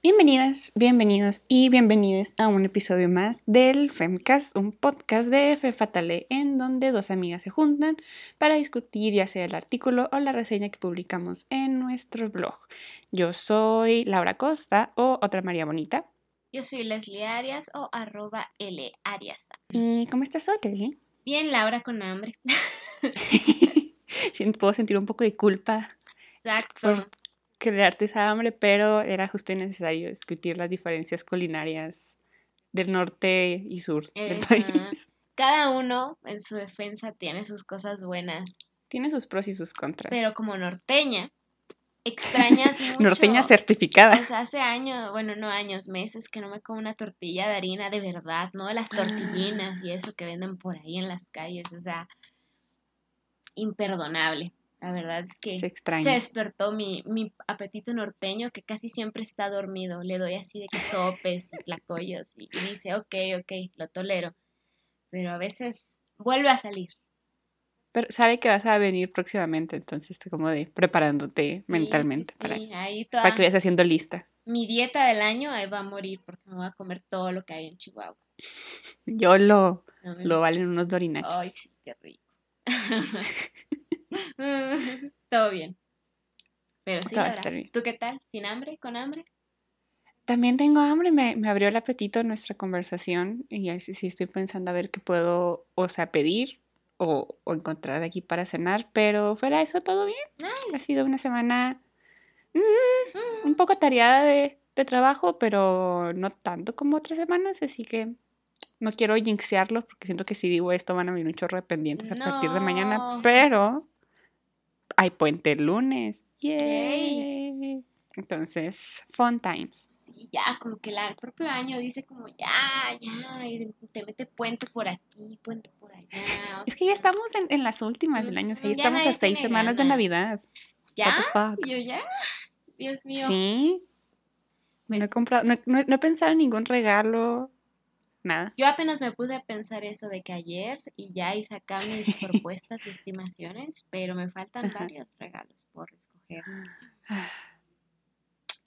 Bienvenidas, bienvenidos y bienvenidas a un episodio más del Femcast, un podcast de Fe Fatale, en donde dos amigas se juntan para discutir ya sea el artículo o la reseña que publicamos en nuestro blog. Yo soy Laura Costa o otra María Bonita. Yo soy Leslie Arias o arroba L Arias. ¿Y cómo estás hoy, Leslie? Bien, Laura con hambre. Puedo sentir un poco de culpa Exacto. por crearte esa hambre, pero era justo y necesario discutir las diferencias culinarias del norte y sur del país. Cada uno en su defensa tiene sus cosas buenas, Tiene sus pros y sus contras. pero como norteña, extrañas mucho. Norteña certificada. O sea, hace años, bueno, no años, meses que no me como una tortilla de harina de verdad, no de las tortillinas y eso que venden por ahí en las calles, o sea, imperdonable. La verdad es que Se despertó mi, mi apetito norteño que casi siempre está dormido. Le doy así de que sopes y tlacoyos y, y dice, ok, ok, lo tolero. Pero a veces vuelve a salir. Pero sabe que vas a venir próximamente, entonces está como de preparándote Sí, mentalmente sí, para sí, ahí toda Para que vayas haciendo lista. mi dieta del año ahí va a morir porque me voy a comer todo lo que hay en Chihuahua. Yo lo, No me- lo valen unos dorinachos. Ay, sí, qué rico. Todo bien. Pero sí, Todo bien. ¿tú qué tal? ¿Sin hambre? ¿Con hambre? También tengo hambre, me, me abrió el apetito nuestra conversación y así sí estoy pensando a ver qué puedo, o sea, pedir o, o encontrar de aquí para cenar, pero fuera eso todo bien. Nice. Ha sido una semana mm, un poco tareada de, de trabajo, pero no tanto como otras semanas, así que no quiero jinxearlo porque siento que si digo esto van a venir un chorro de pendientes a partir de mañana, pero hay puente el lunes. Yay. Entonces, fun times. Sí, ya, como que la- el propio año dice como ya, ya, y te mete puente por aquí, puente por allá. Es que ya estamos en, en las últimas del año, o sea, ya estamos a seis semanas de. Navidad. What ¿Ya? the fuck? Yo ya. Dios mío. Sí, no he Pues, comprado, no, he- no he- no he pensado en ningún regalo, nada. Yo apenas me puse a pensar eso de que ayer y ya hice acá mis propuestas y estimaciones, pero me faltan varios regalos por escoger.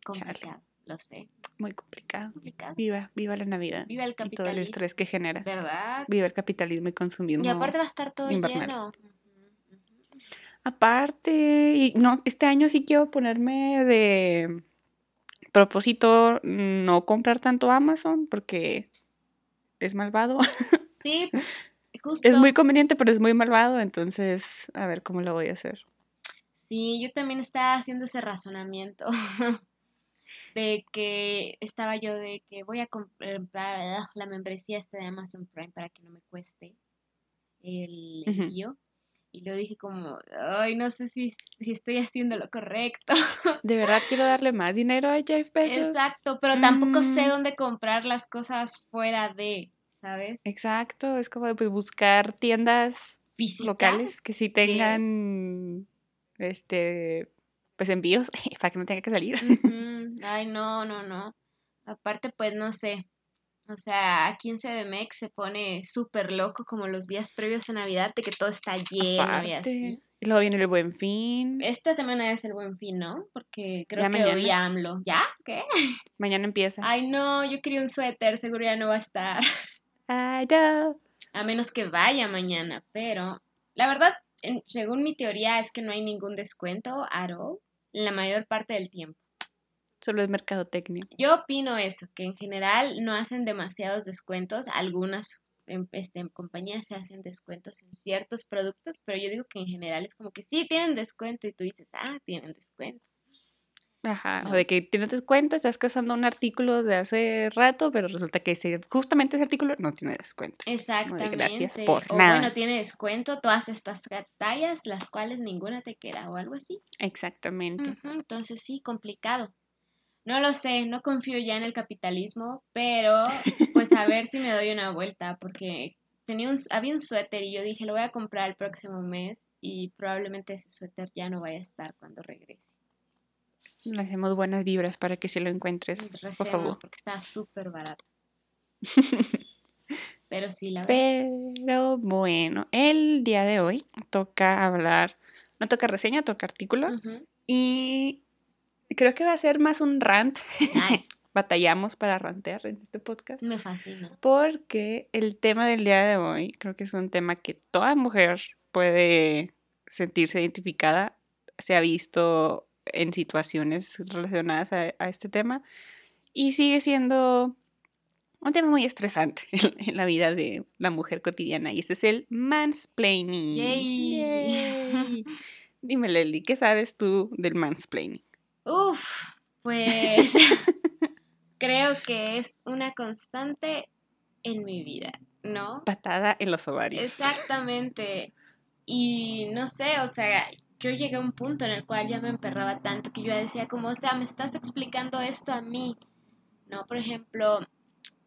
Complicado, lo sé. Muy complicado. Complicado. Viva, viva la Navidad. Viva el Y todo el capitalismo. estrés que genera. ¿Verdad? Viva el capitalismo y consumismo. Y aparte va a estar todo invernal. lleno. Aparte, y no, este año sí quiero ponerme de propósito no comprar tanto Amazon porque es malvado. Sí, justo. Es muy conveniente, pero es muy malvado, entonces a ver cómo lo voy a hacer. Sí, yo también estaba haciendo ese razonamiento de que estaba yo de que voy a comprar ah, la membresía esta de Amazon Prime para que no me cueste el envío. Y lo dije como, ay, no sé si, si estoy haciendo lo correcto. De verdad quiero darle más dinero a Jeff Bezos. Exacto, pero tampoco sé Mm. dónde comprar las cosas fuera de, ¿sabes? Exacto, es como de, pues, buscar tiendas Físicas. locales que sí tengan este pues envíos para que no tenga que salir. Ay, no, no, no. Aparte, pues no sé. O sea, aquí en CDMX se pone súper loco como los días previos a Navidad de que todo está lleno y así. y luego viene el buen fin. Esta semana es el buen fin, ¿no? Porque creo Ya que mañana. hoy AMLO. ¿Ya? ¿Qué? Mañana empieza. Ay, no, yo quería un suéter, seguro ya no va a estar. Know. A menos que vaya mañana, pero la verdad, según mi teoría, es que no hay ningún descuento at all la mayor parte del tiempo. Solo es mercadotecnia. Yo opino eso, que en general no hacen demasiados descuentos. Algunas em, este, compañías se hacen descuentos en ciertos productos, pero yo digo que en general es como que sí tienen descuento y tú dices, ah, tienen descuento. Ajá, o de que tienes descuento, estás cazando un artículo de hace rato, pero resulta que ese, justamente ese artículo no tiene descuento. Exactamente. gracias por o nada. bueno, tiene descuento todas estas tallas, las cuales ninguna te queda o algo así. Exactamente. Entonces sí, complicado. No lo sé, no confío ya en el capitalismo, pero pues a ver si me doy una vuelta, porque tenía un, había un suéter y yo dije, lo voy a comprar el próximo mes y probablemente ese suéter ya no vaya a estar cuando regrese. Le hacemos buenas vibras para que si lo encuentres, por favor. porque estaba súper barato. Pero sí, la verdad. Pero bueno, el día de hoy toca hablar, no toca reseña, toca artículo. Y creo que va a ser más un rant batallamos para rantear en este podcast. Me fascina. Porque el tema del día de hoy creo que es un tema que toda mujer puede sentirse identificada. Se ha visto en situaciones relacionadas a, a este tema y sigue siendo un tema muy estresante en la vida de la mujer cotidiana y ese es el mansplaining. Yay. Yay. Dime, Lely, ¿qué sabes tú del mansplaining? Uf, pues creo que es una constante en mi vida, ¿no? Patada en los ovarios. Exactamente. Y no sé, o sea, yo llegué a un punto en el cual ya me emperraba tanto que yo decía como, o sea, me estás explicando esto a mí, ¿no? Por ejemplo,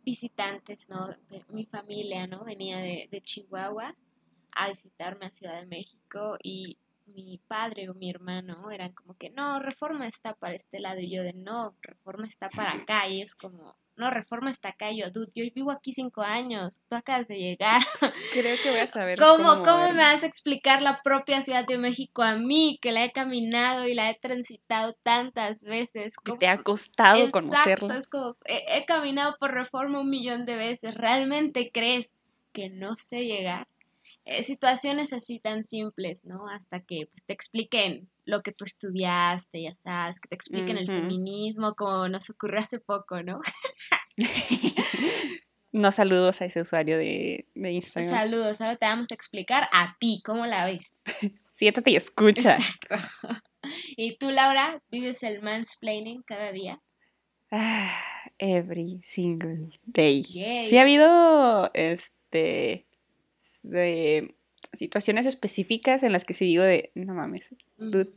visitantes, ¿no? Mi familia, ¿no? Venía de, de Chihuahua a visitarme a Ciudad de México y mi padre o mi hermano eran como que, no, reforma está para este lado y yo de, no, reforma está para acá y ellos como, no, reforma está acá y yo, dude, yo vivo aquí cinco años, tú acabas de llegar. Creo que voy a saber ¿Cómo, cómo, cómo me vas a explicar la propia Ciudad de México a mí, que la he caminado y la he transitado tantas veces? Que ¿Cómo- te ha costado Exacto, conocerla. es como, he, he caminado por reforma un millón de veces, ¿realmente crees que no sé llegar? Eh, situaciones así tan simples, ¿no? Hasta que pues, te expliquen lo que tú estudiaste, ya sabes, que te expliquen el feminismo, como nos ocurrió hace poco, ¿no? No saludos a ese usuario de, de Instagram. Saludos, ahora te vamos a explicar a ti, ¿cómo la ves? Siéntate y escucha. ¿Y tú, Laura, vives el mansplaining cada día? Ah, every single day. Yay. Sí ha habido este de situaciones específicas en las que sí digo de no mames, Mm, dude,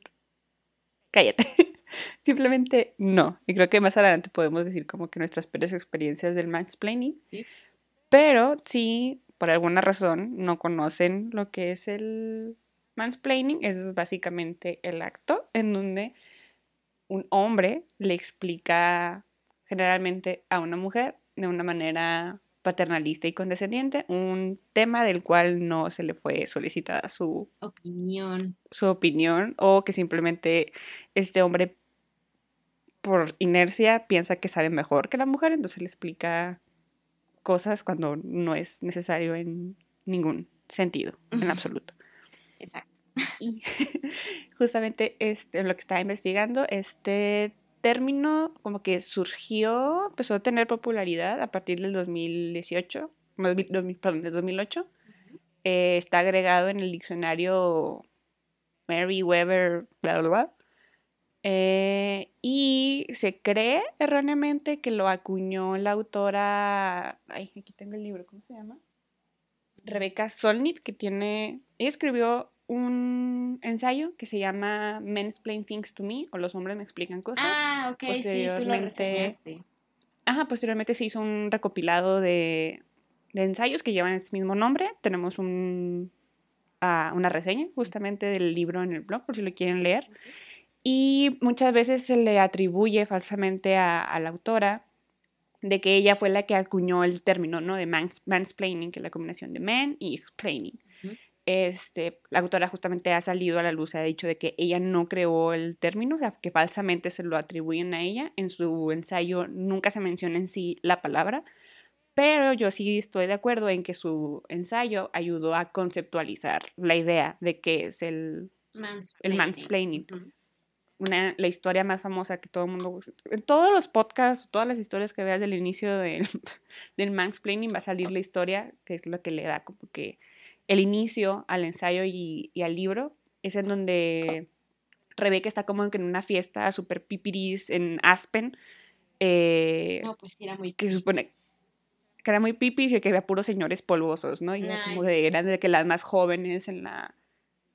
cállate. Simplemente no. Y creo que más adelante podemos decir como que nuestras peores experiencias del mansplaining. Sí. Pero sí, por alguna razón, no conocen lo que es el mansplaining. Eso es básicamente el acto en donde un hombre le explica generalmente a una mujer de una manera paternalista y condescendiente un tema del cual no se le fue solicitada su Opinión. su opinión o que simplemente este hombre por inercia piensa que sabe mejor que la mujer, entonces le explica cosas cuando no es necesario en ningún sentido, en absoluto. Exacto. Y justamente este, lo que estaba investigando, este término como que surgió, empezó a tener popularidad a partir del 2018, no, 2000, perdón, del 2008. Eh, está agregado en el diccionario Merriweather, bla, bla, bla. Eh, y se cree erróneamente que lo acuñó la autora, ay, aquí tengo el libro, ¿cómo se llama? Rebecca Solnit, que tiene, ella escribió un ensayo que se llama Men Explain Things to Me, o Los hombres me explican cosas. Ah, ok, sí, tú lo posteriormente- reseñaste. Ajá, posteriormente se hizo un recopilado de, de ensayos que llevan ese mismo nombre. Tenemos un, ah, una reseña justamente del libro en el blog, por si lo quieren leer. Y muchas veces se le atribuye falsamente a, a la autora de que ella fue la que acuñó el término, ¿no? De mans- mansplaining, que es la combinación de man y explaining. Este, la autora justamente ha salido a la luz, ha dicho de que ella no creó el término, o sea, que falsamente se lo atribuyen a ella. En su ensayo nunca se menciona en sí la palabra, pero yo sí estoy de acuerdo en que su ensayo ayudó a conceptualizar la idea de qué es el, el mansplaining. Una, la historia más famosa que todo el mundo... En todos los podcasts, todas las historias que veas del inicio del, del mansplaining va a salir la historia, que es lo que le da como que el inicio al ensayo y, y al libro. Es en donde Rebeca está como en una fiesta super pipiris en Aspen. eh, No, pues era muy... que se supone que era muy pipis y que había puros señores polvosos, ¿no? Y era como Nice. de, eran de que las más jóvenes en la,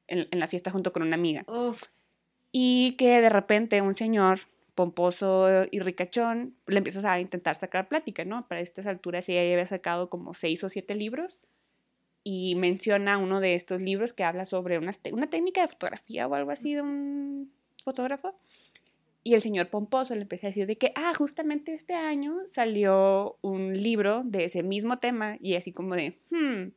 en, en la fiesta junto con una amiga. Uf, Y que de repente un señor pomposo y ricachón le empiezas a intentar sacar plática, ¿no? Para estas alturas ella ya había sacado como seis o siete libros y menciona uno de estos libros que habla sobre unas te- una técnica de fotografía o algo así de un fotógrafo. Y el señor pomposo le empecé a decir de que, ah, justamente este año salió un libro de ese mismo tema y así como de, hmm,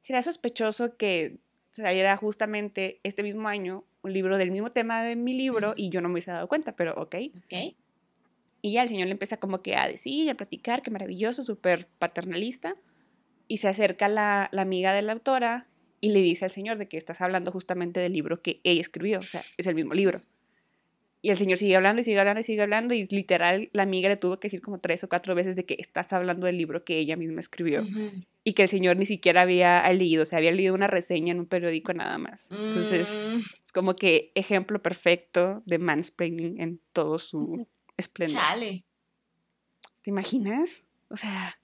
será sospechoso que saliera justamente este mismo año un libro del mismo tema de mi libro y yo no me hubiese dado cuenta, pero ok. ok. Y ya el señor le empieza como que a decir, a platicar, que maravilloso, súper paternalista. Y se acerca la, la amiga de la autora y le dice al señor de que estás hablando justamente del libro que ella escribió, o sea, es el mismo libro. Y el señor sigue hablando y sigue hablando y sigue hablando y literal la amiga le tuvo que decir como tres o cuatro veces de que estás hablando del libro que ella misma escribió y que el señor ni siquiera había leído, o sea, había leído una reseña en un periódico nada más. Entonces, Mm, es como que ejemplo perfecto de mansplaining en todo su esplendor. chale. ¿Te imaginas? O sea,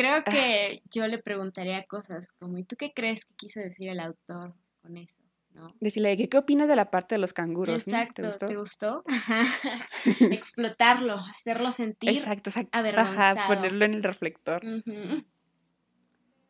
Creo Ah. que yo le preguntaría cosas como, ¿y tú qué crees que quiso decir el autor con eso? ¿No? decirle, ¿qué, qué opinas de la parte de los canguros? no? Exacto, ¿Te gustó? Explotarlo, hacerlo sentir. Exacto, exacto. Ajá, avergonzado. ponerlo en el reflector.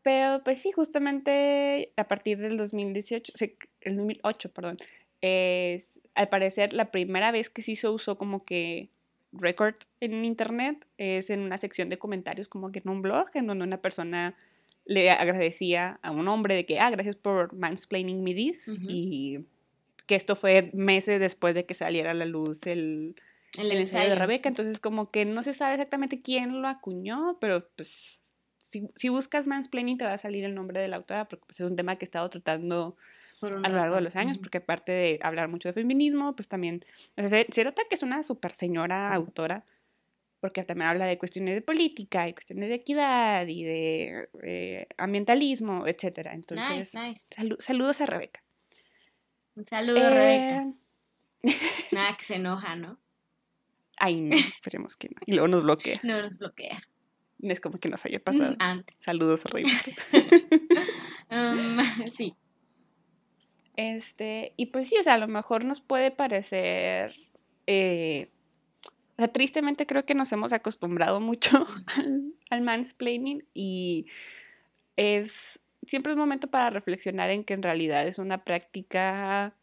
Pero pues sí, justamente a partir del 2018, sí, el 2008, perdón, es, al parecer la primera vez que sí se usó como que record en internet es en una sección de comentarios como que en un blog en donde una persona le agradecía a un hombre de que, ah, gracias por mansplaining me this y que esto fue meses después de que saliera a la luz el, El, el ensayo de. Rebeca, entonces como que no se sabe exactamente quién lo acuñó, pero pues si, si buscas mansplaining te va a salir el nombre de la autora, porque pues, es un tema que he estado tratando a lo largo de los años, porque aparte de hablar mucho de feminismo, pues también, o sea, se, nota que es una super señora autora, porque también habla de cuestiones de política y cuestiones de equidad y de eh, ambientalismo, etcétera. Entonces, nice, nice. salu- saludos a Rebeca. Un saludo, Rebeca. Eh, Nada que se enoja, ¿no? Ay, no, esperemos que no. Y luego nos bloquea. No nos bloquea. No es como que nos haya pasado. Antes. Saludos a Rebeca. Um, sí. Este, y pues sí, o sea, a lo mejor nos puede parecer. eh, tristemente creo que nos hemos acostumbrado mucho al, al mansplaining y es. Siempre es momento para reflexionar en que en realidad es una práctica.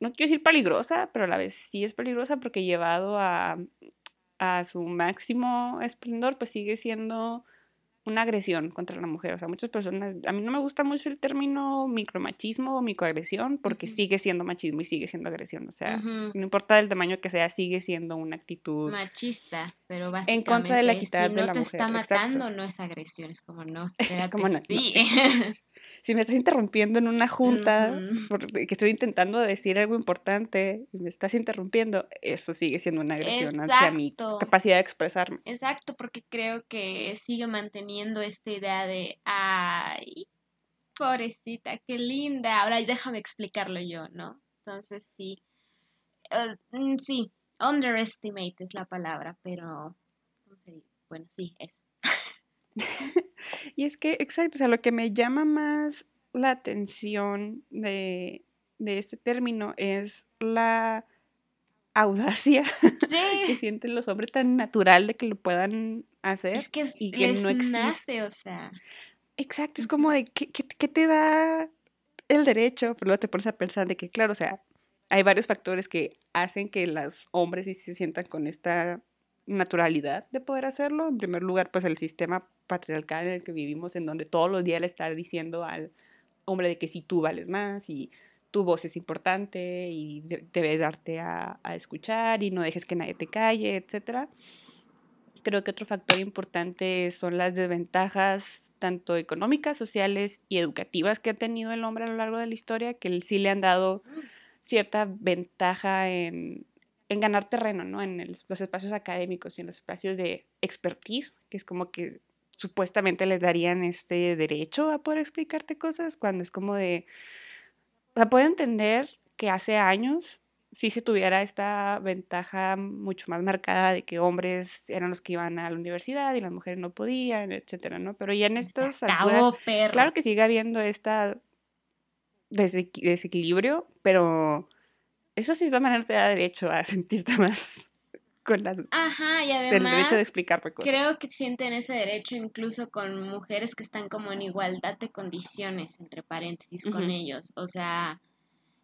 No quiero decir peligrosa, pero a la vez sí es peligrosa porque llevado a, a su máximo esplendor, pues sigue siendo una agresión contra la mujer. O sea, muchas personas, a mí no me gusta mucho el término micromachismo o microagresión porque sigue siendo machismo y sigue siendo agresión. O sea, no importa el tamaño que sea, sigue siendo una actitud. Machista, pero En contra de la básicamente, equidad si de no la te mujer, está matando, exacto. no es agresión, es como no, Es como no, no, sí. Si me estás interrumpiendo en una junta, Ujú. porque estoy intentando decir algo importante y me estás interrumpiendo, eso sigue siendo una agresión hacia mi Exacto. capacidad de expresarme. Exacto, porque creo que sigue manteniendo esta idea de, ay, pobrecita, qué linda, ahora déjame explicarlo yo, ¿no? Entonces sí, eh, mm, sí, underestimate es la palabra, pero, ¿cómo se dice? Bueno, sí, eso. Y es que, exacto, o sea, lo que me llama más la atención de, de este término es la audacia que sienten los hombres tan natural de que lo puedan hacer. es que es- y que les no existe. nace, o sea, Exacto, es como de, ¿qué, qué, qué te da el derecho? Pero luego te pones a pensar de que, claro, o sea, hay varios factores que hacen que los hombres sí se sientan con esta naturalidad de poder hacerlo. En primer lugar, pues el sistema patriarcal en el que vivimos, en donde todos los días le está diciendo al hombre de que si tú vales más y tu voz es importante y de- debes darte a, a escuchar y no dejes que nadie te calle, etcétera. Creo que otro factor importante son las desventajas tanto económicas, sociales y educativas que ha tenido el hombre a lo largo de la historia, que sí le han dado cierta ventaja en, en ganar terreno, ¿no? En el- los espacios académicos y en los espacios de expertise, que es como que supuestamente les darían este derecho a poder explicarte cosas, cuando es como de... O sea, puedo entender que hace años sí se tuviera esta ventaja mucho más marcada de que hombres eran los que iban a la universidad y las mujeres no podían, etcétera, ¿no? Pero ya en estas alturas, perro. claro que sigue habiendo esta desequi- desequilibrio, pero eso sí de todas maneras te da derecho a sentirte más con las, Ajá, y del derecho de además explicarme cosas. creo que sienten ese derecho incluso con mujeres que están como en igualdad de condiciones, entre paréntesis, con ellos. O sea,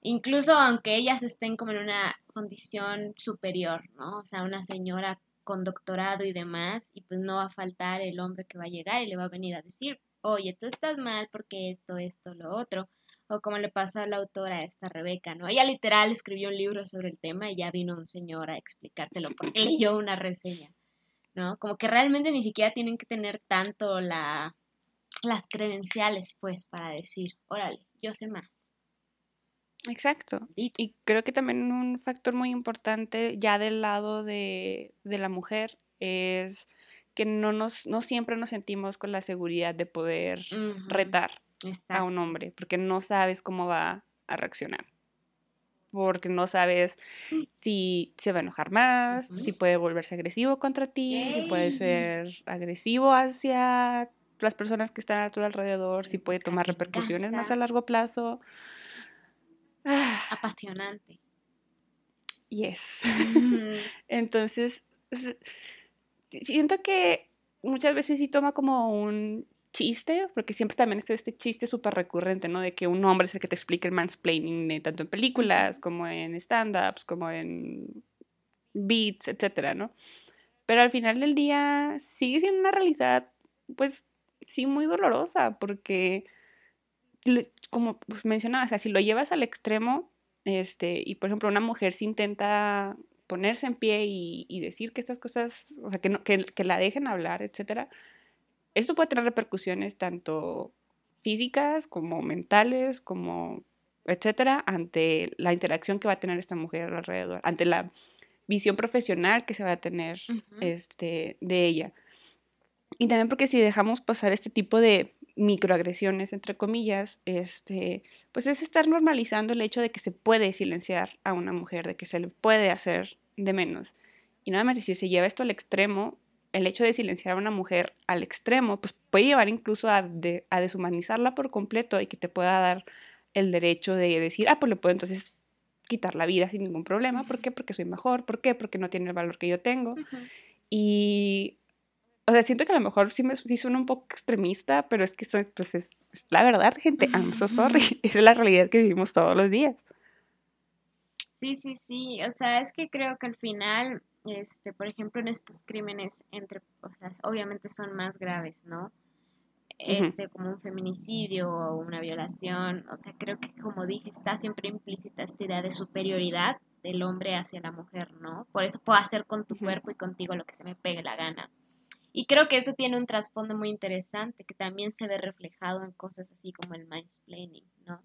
incluso aunque ellas estén como en una condición superior, ¿no? O sea, una señora con doctorado y demás, y pues no va a faltar el hombre que va a llegar y le va a venir a decir, oye, tú estás mal porque esto, esto, lo otro. O como le pasó a la autora esta Rebeca, ¿no? Ella literal escribió un libro sobre el tema y ya vino un señor a explicártelo porque leyó una reseña, ¿no? Como que realmente ni siquiera tienen que tener tanto la, las credenciales, pues, para decir, órale, yo sé más. Exacto. Y creo que también un factor muy importante ya del lado de, de la mujer es que no, nos, no siempre nos sentimos con la seguridad de poder retar a un hombre, porque no sabes cómo va a reaccionar. Porque no sabes si se va a enojar más, si puede volverse agresivo contra ti, si puede ser agresivo hacia las personas que están a tu alrededor, si puede tomar repercusiones más a largo plazo. Apasionante. Yes. Entonces, siento que muchas veces sí toma como un chiste, porque siempre también está este chiste súper recurrente, ¿no? De que un hombre es el que te explica el mansplaining, tanto en películas como en stand-ups, como en beats, etcétera, ¿no? Pero al final del día sigue siendo una realidad, pues sí, muy dolorosa, porque como pues, mencionaba, o sea, si lo llevas al extremo, este, y por ejemplo una mujer se intenta ponerse en pie y, decir que estas cosas, o sea, que, no, que, que la dejen hablar, etcétera, esto puede tener repercusiones tanto físicas como mentales, como etcétera, ante la interacción que va a tener esta mujer alrededor, ante la visión profesional que se va a tener este, de ella. Y también porque si dejamos pasar este tipo de microagresiones, entre comillas, este, pues es estar normalizando el hecho de que se puede silenciar a una mujer, de que se le puede hacer de menos. Y nada más, si se lleva esto al extremo, el hecho de silenciar a una mujer al extremo, pues puede llevar incluso a, a deshumanizarla por completo y que te pueda dar el derecho de decir, ah, pues le puedo entonces quitar la vida sin ningún problema. ¿Por qué? Porque soy mejor. ¿Por qué? Porque no tiene el valor que yo tengo. Y, o sea, siento que a lo mejor sí me sí suena un poco extremista, pero es que eso, pues es, la verdad, gente. I'm so sorry. Esa es la realidad que vivimos todos los días. Sí, sí, sí. O sea, es que creo que al final, este, por ejemplo, en estos crímenes entre, o sea, obviamente son más graves, ¿no? Este, como un feminicidio o una violación. O sea, creo que como dije, está siempre implícita esta idea de superioridad del hombre hacia la mujer, ¿no? Por eso puedo hacer con tu cuerpo y contigo lo que se me pegue la gana. Y creo que eso tiene un trasfondo muy interesante que también se ve reflejado en cosas así como el mansplaining, ¿no?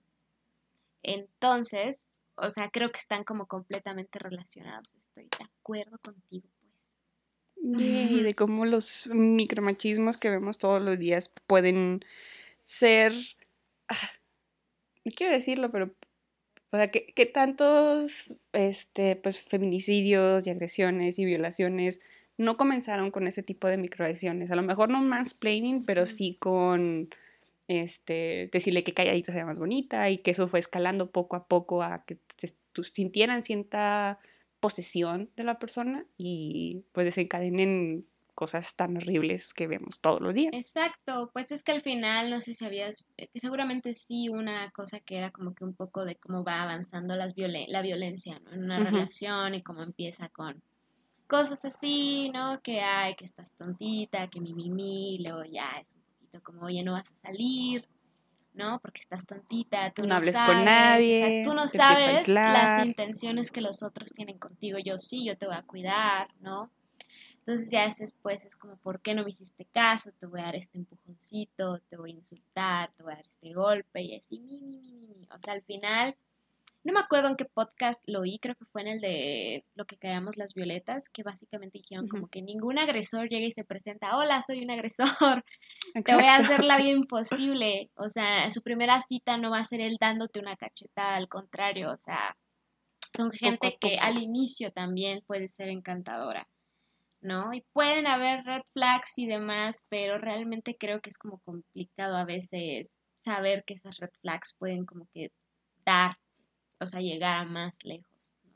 Entonces, o sea, creo que están como completamente relacionados. Estoy de acuerdo contigo, pues. Y de cómo los micromachismos que vemos todos los días pueden ser. Ah, no quiero decirlo, pero. O sea, que, que tantos este, pues, feminicidios y agresiones y violaciones no comenzaron con ese tipo de microagresiones. A lo mejor no mansplaining, pero sí con este, decirle que calladita sea más bonita y que eso fue escalando poco a poco a que se, sintieran cierta posesión de la persona y pues desencadenen cosas tan horribles que vemos todos los días. Exacto, pues es que al final, no sé si sabías, eh, seguramente sí una cosa que era como que un poco de cómo va avanzando las la violencia en una relación y cómo empieza con cosas así, ¿no? Que hay, que estás tontita, que mi, mi, mi, luego ya es como, oye, no vas a salir, ¿no? Porque estás tontita, tú no, hables con nadie, tú no sabes las intenciones que los otros tienen contigo, yo sí, yo te voy a cuidar, ¿no? Entonces ya después es como, ¿por qué no me hiciste caso? Te voy a dar este empujoncito, te voy a insultar, te voy a dar este golpe y así, mi, mi, mi, mi. O sea, al final no me acuerdo en qué podcast lo oí, creo que fue en el de lo que callamos las violetas, que básicamente dijeron como que ningún agresor llega y se presenta, hola, soy un agresor, te voy a hacer la vida imposible. O sea, su primera cita no va a ser él dándote una cachetada, al contrario, o sea, son gente que al inicio también puede ser encantadora. ¿no? Y pueden haber red flags y demás, pero realmente creo que es como complicado a veces saber que esas red flags pueden como que dar o sea, llegar a más lejos, ¿no?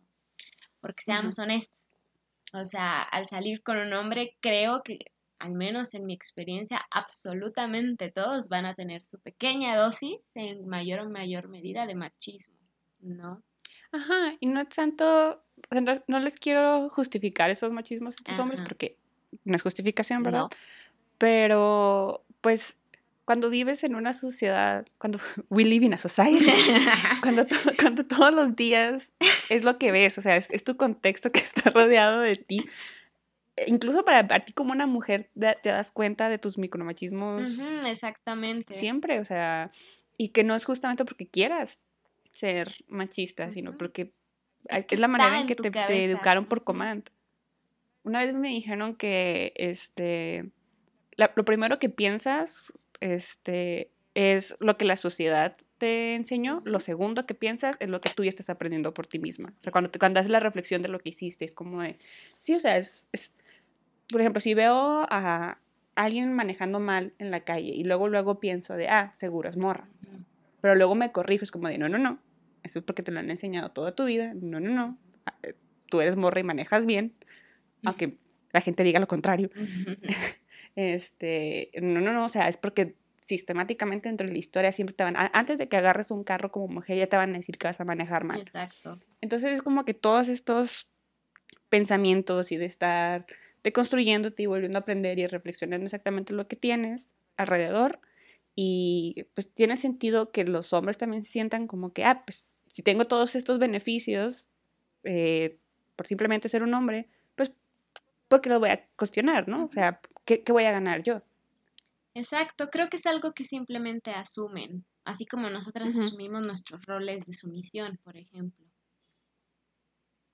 Porque seamos honestos, o sea, al salir con un hombre, creo que, al menos en mi experiencia, absolutamente todos van a tener su pequeña dosis en mayor o mayor medida de machismo, ¿no? Ajá, y no es tanto, no, les quiero justificar esos machismos de estos hombres porque no es justificación, ¿verdad? Pero, pues, cuando vives en una sociedad, cuando we live in a society, cuando, cuando todos los días es lo que ves, o sea, es, tu contexto que está rodeado de ti. E incluso para, ti como una mujer te, das cuenta de tus micromachismos. exactamente. Siempre, o sea, y que no es justamente porque quieras ser machista, sino porque es, la manera en que te, te, educaron por command. Una vez me dijeron que este lo primero que piensas este, es lo que la sociedad te enseñó, lo segundo que piensas es lo que tú ya estás aprendiendo por ti misma. O sea, cuando, te, cuando haces la reflexión de lo que hiciste, es como de, sí, o sea, es, es, por ejemplo, si veo a alguien manejando mal en la calle y luego, luego pienso de, ah, seguro es morra. Pero luego me corrijo, es como de, no, no, no, eso es porque te lo han enseñado toda tu vida, no, no, no, ah, eh, tú eres morra y manejas bien, aunque la gente diga lo contrario. Este, no, no, no, o sea, es porque sistemáticamente dentro de la historia siempre te van, antes de que agarres un carro como mujer, ya te van a decir que vas a manejar mal. Exacto. Entonces es como que todos estos pensamientos y de estar deconstruyéndote y volviendo a aprender y reflexionando exactamente lo que tienes alrededor. Y pues tiene sentido que los hombres también sientan como que, ah, pues si tengo todos estos beneficios eh, por simplemente ser un hombre, pues porque lo voy a cuestionar, ¿no? O sea, ¿qué, voy a ganar yo? Exacto, creo que es algo que simplemente asumen, así como nosotras asumimos nuestros roles de sumisión, por ejemplo.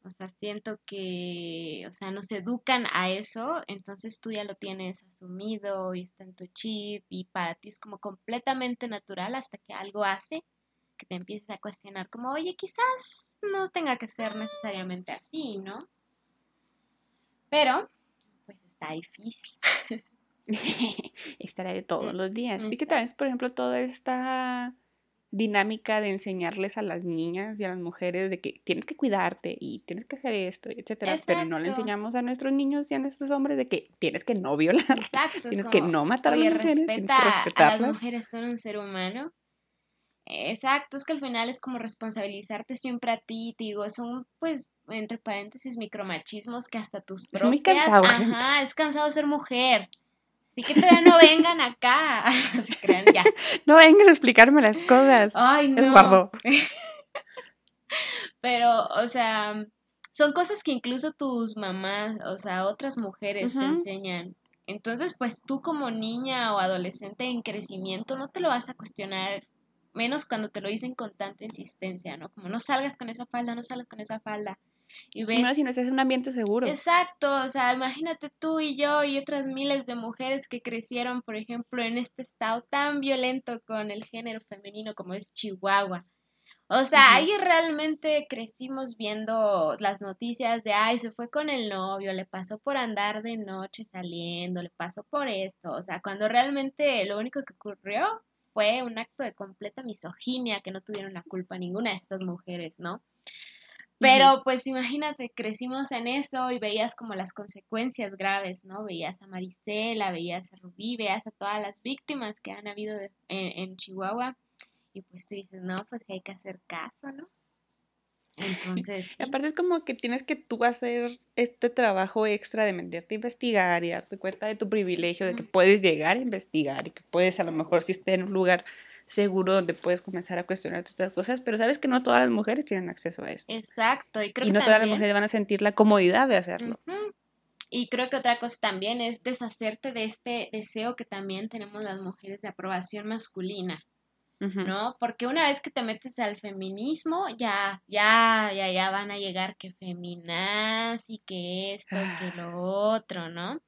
O sea, siento que, o sea, nos educan a eso, entonces tú ya lo tienes asumido y está en tu chip y para ti es como completamente natural hasta que algo hace que te empieces a cuestionar como, oye, quizás no tenga que ser necesariamente así, ¿no? Pero está difícil. Estará de todos los días. Y que también, por ejemplo, toda esta dinámica de enseñarles a las niñas y a las mujeres de que tienes que cuidarte y tienes que hacer esto, etcétera, pero no le enseñamos a nuestros niños y a nuestros hombres de que tienes que no violar, tienes que no matar a las mujeres, tienes que respetarlas. las mujeres son un ser humano Exacto, es que al final es como responsabilizarte siempre a ti, te digo, son pues, entre paréntesis, micromachismos que hasta tus propias... Es muy cansado. Ajá, es cansado ser mujer. Así que todavía no vengan acá. crean ya. No vengas a explicarme las cosas. Ay, no. Pero, o sea, son cosas que incluso tus mamás, o sea, otras mujeres te enseñan. Entonces, pues tú como niña o adolescente en crecimiento no te lo vas a cuestionar menos cuando te lo dicen con tanta insistencia, ¿no? Como no salgas con esa falda, no salgas con esa falda. Y ves... Si no estás en un ambiente seguro. Exacto, o sea, imagínate tú y yo y otras miles de mujeres que crecieron, por ejemplo, en este estado tan violento con el género femenino como es Chihuahua. O sea, ahí realmente crecimos viendo las noticias de, ay, se fue con el novio, le pasó por andar de noche saliendo, le pasó por esto. O sea, cuando realmente lo único que ocurrió fue un acto de completa misoginia que no tuvieron la culpa ninguna de estas mujeres, ¿no? Pero pues imagínate, crecimos en eso y veías como las consecuencias graves, ¿no? Veías a Marisela, veías a Rubí, veías a todas las víctimas que han habido en, Chihuahua y pues tú dices, no, pues hay que hacer caso, ¿no? Entonces. Aparte es como que tienes que tú hacer este trabajo extra de meterte a investigar y darte cuenta de tu privilegio, de que puedes llegar a investigar y que puedes a lo mejor si estés en un lugar seguro donde puedes comenzar a cuestionar estas cosas, pero sabes que no todas las mujeres tienen acceso a esto. Exacto, y creo y no todas las mujeres van a sentir la comodidad de hacerlo. Y creo que otra cosa también es deshacerte de este deseo que también tenemos las mujeres de aprobación masculina. ¿No? Porque una vez que te metes al feminismo, ya, ya, ya, ya van a llegar que feminas y que esto, que lo otro, ¿no?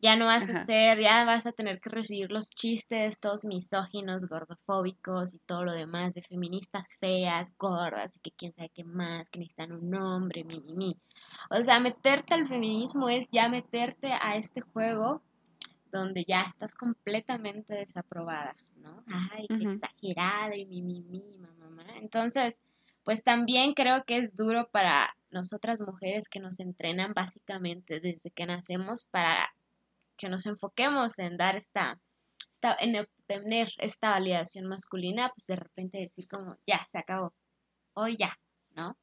Ya no vas a ser, ya vas a tener que recibir los chistes todos misóginos, gordofóbicos y todo lo demás de feministas feas, gordas y que quién sabe qué más, que necesitan un nombre, mi, mi, mi. O sea, meterte al feminismo es ya meterte a este juego donde ya estás completamente desaprobada, ¿no? Ay, qué exagerada y mi, mi, mi, mamá. Entonces, pues también creo que es duro para nosotras mujeres que nos entrenan básicamente desde que nacemos para que nos enfoquemos en dar esta, en obtener esta validación masculina, pues de repente decir como, ya, se acabó, hoy ya, ¿no?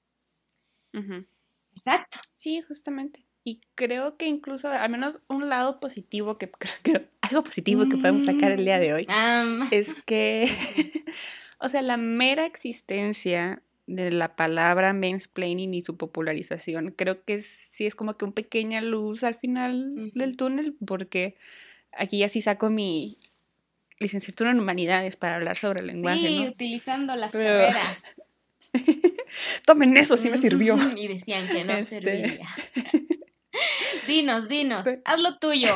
Exacto. Sí, justamente. Y creo que incluso, al menos un lado positivo que creo que algo positivo que podemos sacar el día de hoy Am, es que, o sea, la mera existencia de la palabra mansplaining y su popularización, creo que sí es como que un pequeña luz al final del túnel, porque aquí ya sí saco mi licenciatura en humanidades para hablar sobre el lenguaje, sí, ¿no? utilizando las Pero- carreras. Tomen eso, sí me sirvió. Y decían que no Este. servía. dinos, dinos, haz lo tuyo.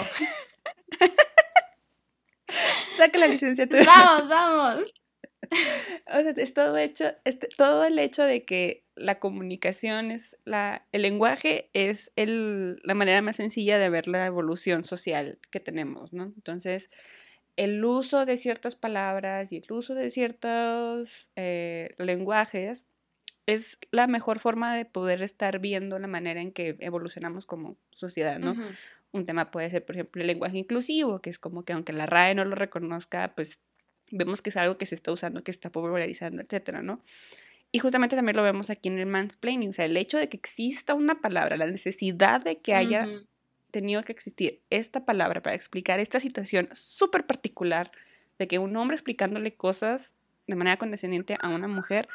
Saca la licenciatura. Vamos, vamos. O sea, es todo hecho, todo el hecho de que la comunicación es la, el lenguaje es el, la manera más sencilla de ver la evolución social que tenemos, ¿no? Entonces, el uso de ciertas palabras y el uso de ciertos eh, lenguajes es la mejor forma de poder estar viendo la manera en que evolucionamos como sociedad, ¿no? Un tema puede ser, por ejemplo, el lenguaje inclusivo, que es como que aunque la RAE no lo reconozca, pues vemos que es algo que se está usando, que se está popularizando, etcétera, ¿no? Y justamente también lo vemos aquí en el mansplaining, o sea, el hecho de que exista una palabra, la necesidad de que haya tenido que existir esta palabra para explicar esta situación súper particular de que un hombre explicándole cosas de manera condescendiente a una mujer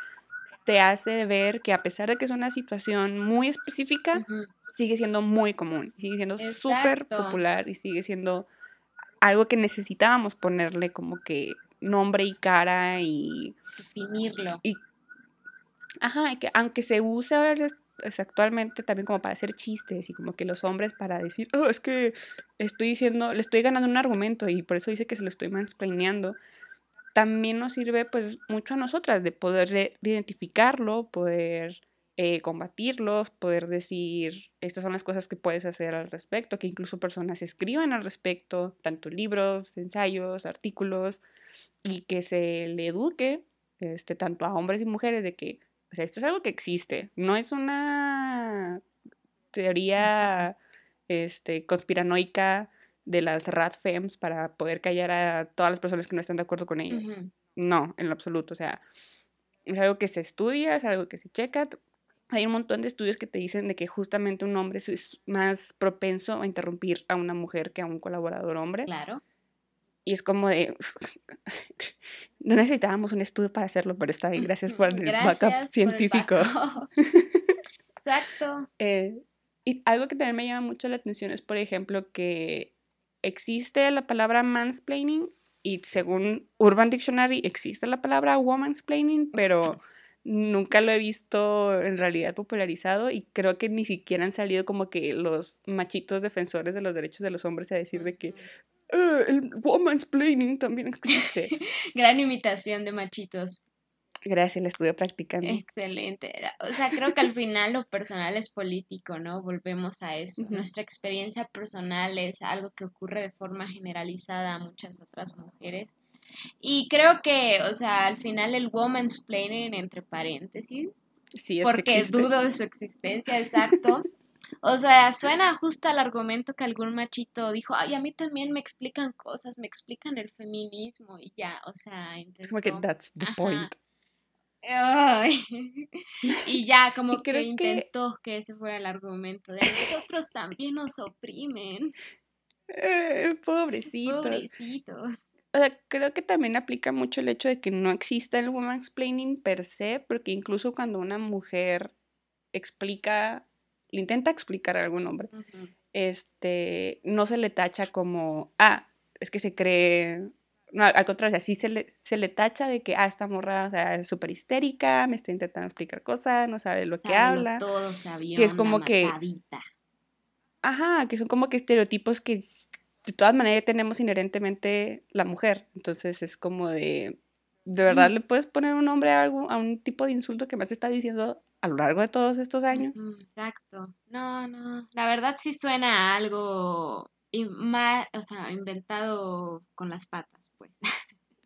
te hace ver que a pesar de que es una situación muy específica, Ujú. sigue siendo muy común, sigue siendo súper popular y sigue siendo algo que necesitábamos ponerle como que nombre y cara y, Definirlo. ajá, y que aunque se use ahora es- es actualmente también como para hacer chistes y como que los hombres para decir, oh, es que estoy diciendo, le estoy ganando un argumento y por eso dice que se lo estoy mansplaineando, también nos sirve pues mucho a nosotras de poder identificarlo, poder eh, combatirlos, poder decir, estas son las cosas que puedes hacer al respecto, que incluso personas escriban al respecto, tanto libros, ensayos, artículos, y que se le eduque este, tanto a hombres y mujeres de que, o sea, esto es algo que existe, no es una teoría este, conspiranoica de las rat fems para poder callar a todas las personas que no están de acuerdo con ellas. Ujú. No, en lo absoluto. O sea, es algo que se estudia, es algo que se checa. Hay un montón de estudios que te dicen de que justamente un hombre es- más propenso a interrumpir a una mujer que a un colaborador hombre. Claro. Y es como de... no necesitábamos un estudio para hacerlo, pero está bien. Gracias por el Gracias backup el científico. backup. Exacto. Eh, y algo que también me llama mucho la atención es, por ejemplo, que existe la palabra mansplaining y según Urban Dictionary existe la palabra womansplaining, pero nunca lo he visto en realidad popularizado y creo que ni siquiera han salido como que los machitos defensores de los derechos de los hombres a decir de que. "Ah, el womansplaining también existe. Gran imitación de machitos. Gracias, la estuve practicando. Excelente. O sea, creo que al final lo personal es político, ¿no? Volvemos a eso. Nuestra experiencia personal es algo que ocurre de forma generalizada a muchas otras mujeres. Y creo que, o sea, al final el woman's planning entre paréntesis, Sí, es que porque dudo de su existencia, exacto. O sea, suena justo al argumento que algún machito dijo, ay, a mí también me explican cosas, me explican el feminismo y ya, o sea, Es como que intentó- that's the Ajá. point. Y ya como Y creo que- intentó que ese fuera el argumento de nosotros también nos oprimen, Eh, pobrecitos. pobrecitos. O sea, creo que también aplica mucho el hecho de que no exista el womansplaining per se, porque incluso cuando una mujer explica, le intenta explicar a algún hombre, este, no se le tacha como, ah, es que se cree, no, al contrario, o sea, sí se le, se le tacha de que, ah, esta morra, o sea, es súper histérica, me está intentando explicar cosas, no sabe lo que habla. todo, que es como que-. Ajá, que son como que estereotipos que de todas maneras tenemos inherentemente la mujer. Entonces es como de, ¿de verdad Mm. le puedes poner un nombre a, algo, a un tipo de insulto que has estado diciendo a lo largo de todos estos años? Exacto. No, no. La verdad sí suena a algo ma- o sea, inventado con las patas.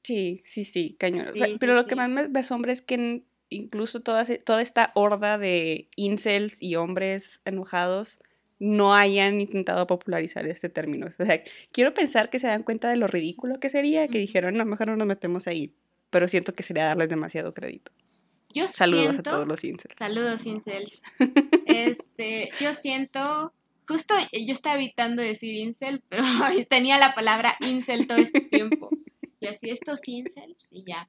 Sí, sí, sí, cañón. O sea, Sí, Pero sí, lo que más me asombra es que incluso toda, se- toda esta horda de incels y hombres enojados no hayan intentado popularizar este término. O sea, quiero pensar que se dan cuenta de lo ridículo que sería, que dijeron, no, mejor no nos metemos ahí. Pero siento que sería darles demasiado crédito. Yo Saludos siento, a todos los incels. Saludos, incels. Este, yo siento justo yo estaba evitando decir incel, pero tenía la palabra incel todo este tiempo. Y así estos incels y ya.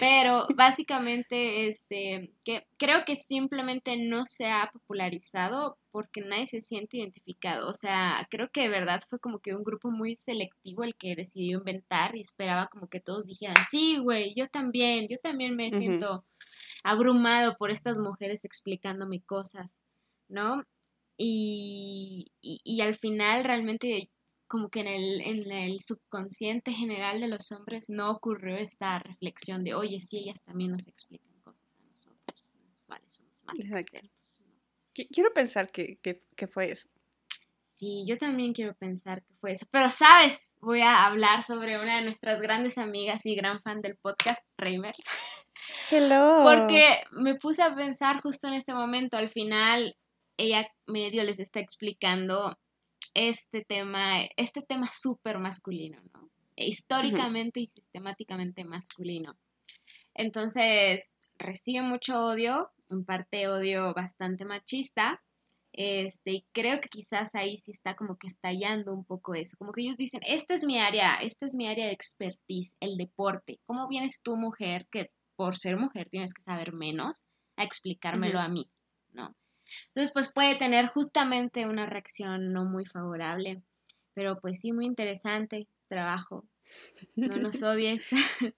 Pero básicamente, este, que creo que simplemente no se ha popularizado porque nadie se siente identificado. O sea, creo que de verdad fue como que un grupo muy selectivo el que decidió inventar y esperaba como que todos dijeran, sí, güey, yo también, yo también me siento abrumado por estas mujeres explicándome cosas, ¿no? Y, y, al final realmente como que en el, en el subconsciente general de los hombres no ocurrió esta reflexión de, oye, sí, ellas también nos explican cosas a nosotros, vale, somos más Exacto. Quiero pensar que, que, fue eso. Sí, yo también quiero pensar que fue eso. Pero, ¿sabes? Voy a hablar sobre una de nuestras grandes amigas y gran fan del podcast, Reimers. Hello. Porque me puse a pensar justo en este momento, al final ella medio les está explicando este tema, este tema súper masculino, ¿no? Históricamente y sistemáticamente masculino. Entonces, recibe mucho odio, en parte odio bastante machista, este, y creo que quizás ahí sí está como que estallando un poco eso, como que ellos dicen, esta es mi área, esta es mi área de expertise, el deporte, ¿cómo vienes tú mujer que por ser mujer tienes que saber menos a explicármelo a mí, ¿no? Entonces, pues puede tener justamente una reacción no muy favorable, pero pues sí, muy interesante trabajo. No nos odies.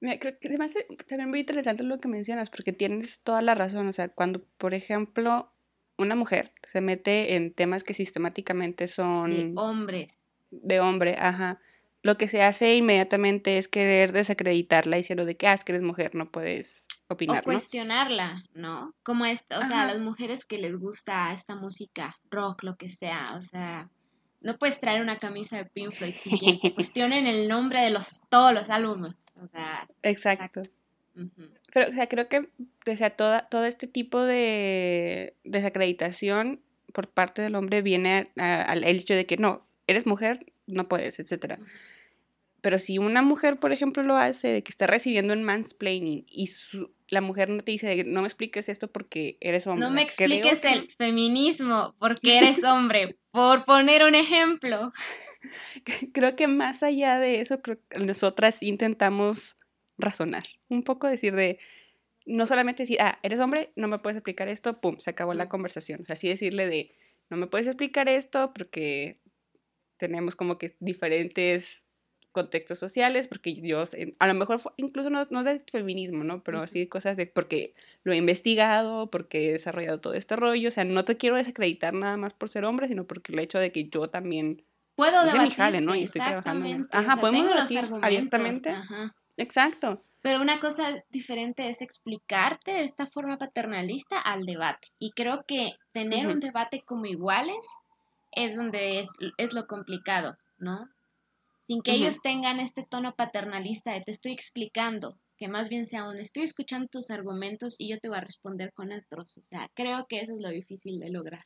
creo que me hace también muy interesante lo que mencionas, porque tienes toda la razón. O sea, cuando, por ejemplo, una mujer se mete en temas que sistemáticamente son... De hombres. De hombre, ajá lo que se hace inmediatamente es querer desacreditarla diciendo de que, ah, es que eres mujer, no puedes opinar. O cuestionarla, ¿no? Como esta, o sea, las mujeres que les gusta esta música, rock, lo que sea, o sea, no puedes traer una camisa de Pink Floyd que cuestionen el nombre de los, todos los álbumes, o sea. Exacto. Pero, o sea, creo que, o sea, toda, todo este tipo de desacreditación por parte del hombre viene al hecho de que no, eres mujer, no puedes, etcétera. Pero si una mujer, por ejemplo, lo hace, de que está recibiendo un mansplaining y la mujer no te dice, no me expliques esto porque eres hombre. No me expliques el feminismo porque eres hombre, por poner un ejemplo. Creo que más allá de eso, nosotras intentamos razonar, un poco decir de, no solamente decir, ah, eres hombre, no me puedes explicar esto, pum, se acabó la conversación. O sea, así decirle de, no me puedes explicar esto porque tenemos como que diferentes contextos sociales, porque yo, a lo mejor incluso no, no de feminismo, ¿no? Pero así cosas de, porque lo he investigado, porque he desarrollado todo este rollo, o sea, no te quiero desacreditar nada más por ser hombre, sino porque el hecho de que yo también... Puedo debatir, ¿no? Y estoy trabajando en Ajá, podemos debatir abiertamente. Exacto. Pero una cosa diferente es explicarte de esta forma paternalista al debate. Y creo que tener un debate como iguales es donde es, es lo complicado, ¿no? Sin que ellos tengan este tono paternalista de te estoy explicando, que más bien sea un estoy escuchando tus argumentos y yo te voy a responder con otros. O sea, creo que eso es lo difícil de lograr.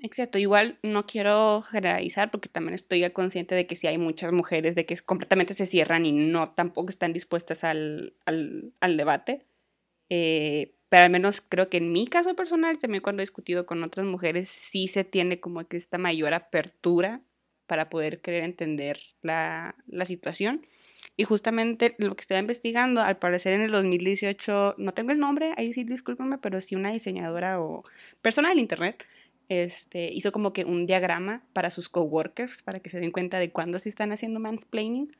Exacto, igual no quiero generalizar porque también estoy consciente de que si hay muchas mujeres de que completamente se cierran y no tampoco están dispuestas al, al, al debate. Eh, pero al menos creo que en mi caso personal, también cuando he discutido con otras mujeres, sí se tiene como que esta mayor apertura para poder querer entender la, la situación. Y justamente lo que estaba investigando, al parecer en el 2018, no tengo el nombre, ahí sí discúlpenme, pero sí una diseñadora o persona del internet este, hizo como que un diagrama para sus coworkers, para que se den cuenta de cuándo se están haciendo mansplaining.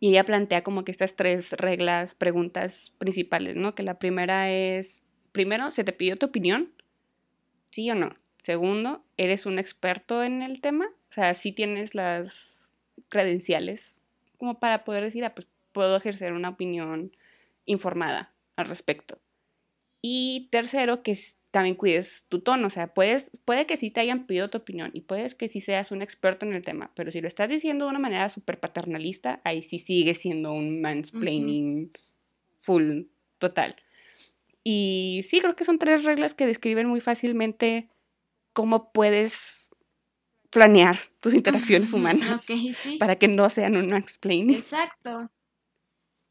Y ella plantea como que estas tres reglas, preguntas principales, ¿no? Que la primera es, primero, ¿se te pidió tu opinión? ¿Sí o no? Segundo, ¿eres un experto en el tema? O sea, ¿sí tienes las credenciales como para poder decir, ah, pues puedo ejercer una opinión informada al respecto. Y tercero, que también cuides tu tono, o sea, puedes, puede que sí te hayan pedido tu opinión y puedes que sí seas un experto en el tema, pero si lo estás diciendo de una manera súper paternalista, ahí sí sigue siendo un mansplaining full, total. Y sí, creo que son tres reglas que describen muy fácilmente cómo puedes planear tus interacciones humanas para que no sean un mansplaining. Exacto.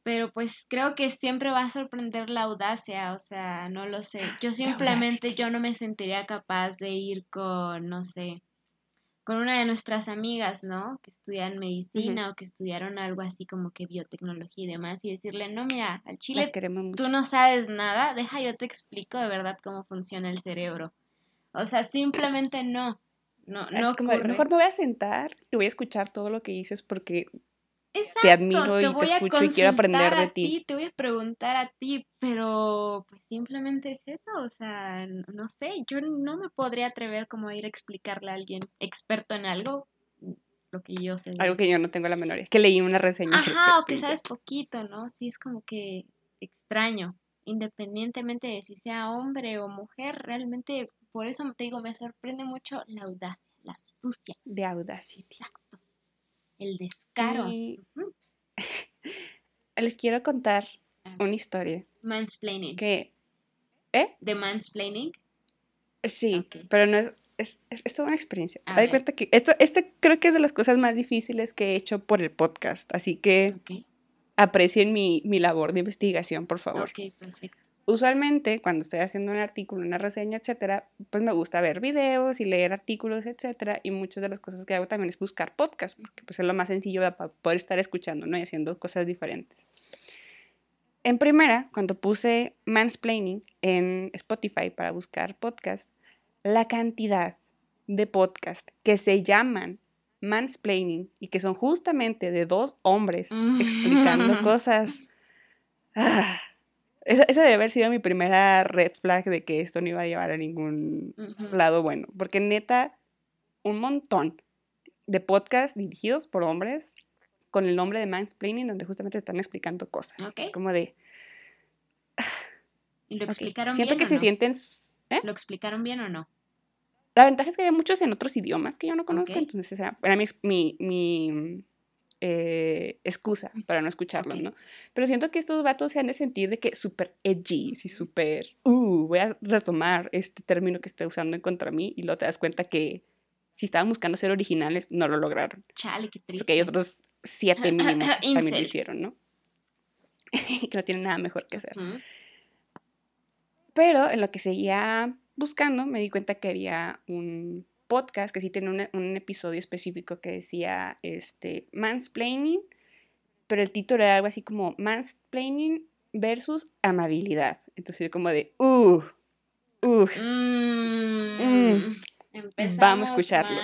pero pues creo que siempre va a sorprender la audacia, o sea, no lo sé. Yo simplemente yo no me sentiría capaz de ir con, no sé, con una de nuestras amigas, ¿no? Que estudian medicina o que estudiaron algo así como que biotecnología y demás y decirle, no, mira, al chile tú no sabes nada, deja yo te explico de verdad cómo funciona el cerebro. O sea, simplemente no. No, no como, mejor me voy a sentar y voy a escuchar todo lo que dices porque te admiro y te escucho y quiero aprender de ti. Te voy a preguntar a ti, pero pues simplemente es eso, o sea, no sé, yo no me podría atrever como a ir a explicarle a alguien experto en algo lo que yo sé. Algo que yo no tengo la menor idea, que leí una reseña. Ajá, o que sabes poquito, ¿no? Sí, es como que extraño, independientemente de si sea hombre o mujer, realmente, por eso te digo, me sorprende mucho la audacia, la astucia. De audacia. Exacto el descaro. Les quiero contar ah. una historia. Mansplaining. Que, ¿Eh? ¿De mansplaining? Sí, pero no es, es, es, toda una experiencia. Hay cuenta que esto, este creo que es de las cosas más difíciles que he hecho por el podcast, así que aprecien mi, mi labor de investigación, por favor. Ok, perfecto usualmente cuando estoy haciendo un artículo, una reseña, etcétera, pues me gusta ver videos y leer artículos, etcétera, y muchas de las cosas que hago también es buscar podcasts, porque pues es lo más sencillo para poder estar escuchando, ¿no? Y haciendo cosas diferentes. En primera, cuando puse mansplaining en Spotify para buscar podcasts, la cantidad de podcasts que se llaman mansplaining y que son justamente de dos hombres explicando cosas. Ah, esa, debe haber sido mi primera red flag de que esto no iba a llevar a ningún lado bueno. Porque neta, un montón de podcasts dirigidos por hombres con el nombre de mansplaining, donde justamente están explicando cosas. Es como de. ¿Y lo explicaron Siento que se sienten. ¿eh? ¿Lo explicaron bien o no? La ventaja es que hay muchos en otros idiomas que yo no conozco, entonces era, era mi, mi eh, excusa para no escucharlos, ¿no? Pero siento que estos vatos se han de sentir de que súper edgy y súper, uh, voy a retomar este término que está usando en contra mí y luego te das cuenta que si estaban buscando ser originales, no lo lograron. Chale, qué triste. Porque hay otros siete mínimos también lo hicieron, ¿no? que no tienen nada mejor que hacer. Pero en lo que seguía buscando, me di cuenta que había un podcast que sí tiene un, episodio específico que decía este, mansplaining, pero el título era algo así como mansplaining versus amabilidad. Entonces como de, uh, uh, mm, vamos a escucharlo.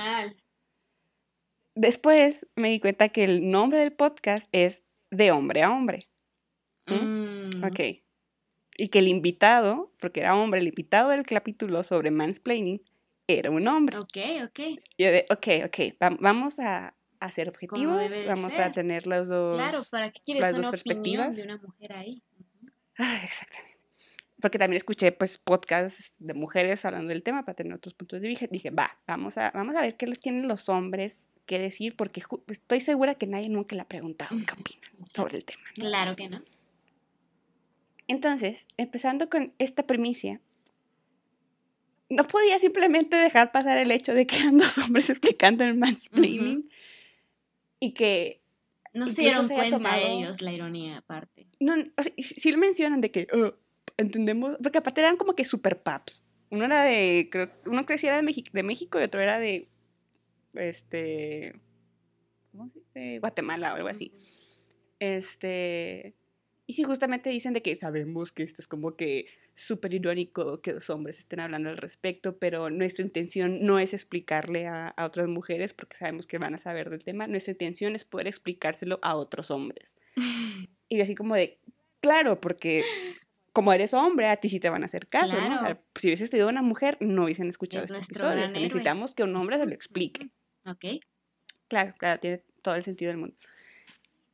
Después me di cuenta que el nombre del podcast es De hombre a hombre. ¿Mm? Ok. Y que el invitado, porque era hombre, el invitado del capítulo sobre mansplaining era un hombre. Ok, ok. Yo de, ok, ok, vamos a, hacer objetivos, vamos a tener las dos, claro, ¿para qué quieres las dos perspectivas. de una mujer ahí? Ah, exactamente. Porque también escuché pues podcasts de mujeres hablando del tema para tener otros puntos de vista. Dije, va, vamos a, vamos a ver qué les tienen los hombres que decir, porque estoy segura que nadie nunca le ha preguntado qué opinan sobre el tema. Claro que no. Entonces, empezando con esta primicia, no podía simplemente dejar pasar el hecho de que eran dos hombres explicando el mansplaining y que no se dieron cuenta ellos la ironía aparte. No, o sea, sí mencionan de que oh, entendemos, porque aparte eran como que super paps. Uno era de, creo, uno crecía de, México, de México y otro era de, este, ¿cómo se dice? Guatemala o algo así. Este, y sí, justamente dicen de que sabemos que esto es como que súper irónico que dos hombres estén hablando al respecto, pero nuestra intención no es explicarle a, otras mujeres porque sabemos que van a saber del tema, nuestra intención es poder explicárselo a otros hombres. y así como de, claro, porque como eres hombre, a ti sí te van a hacer caso, ¿no? si hubieses tenido una mujer, no hubiesen escuchado este episodio. necesitamos que un hombre se lo explique. Ok. Claro, claro, tiene todo el sentido del mundo.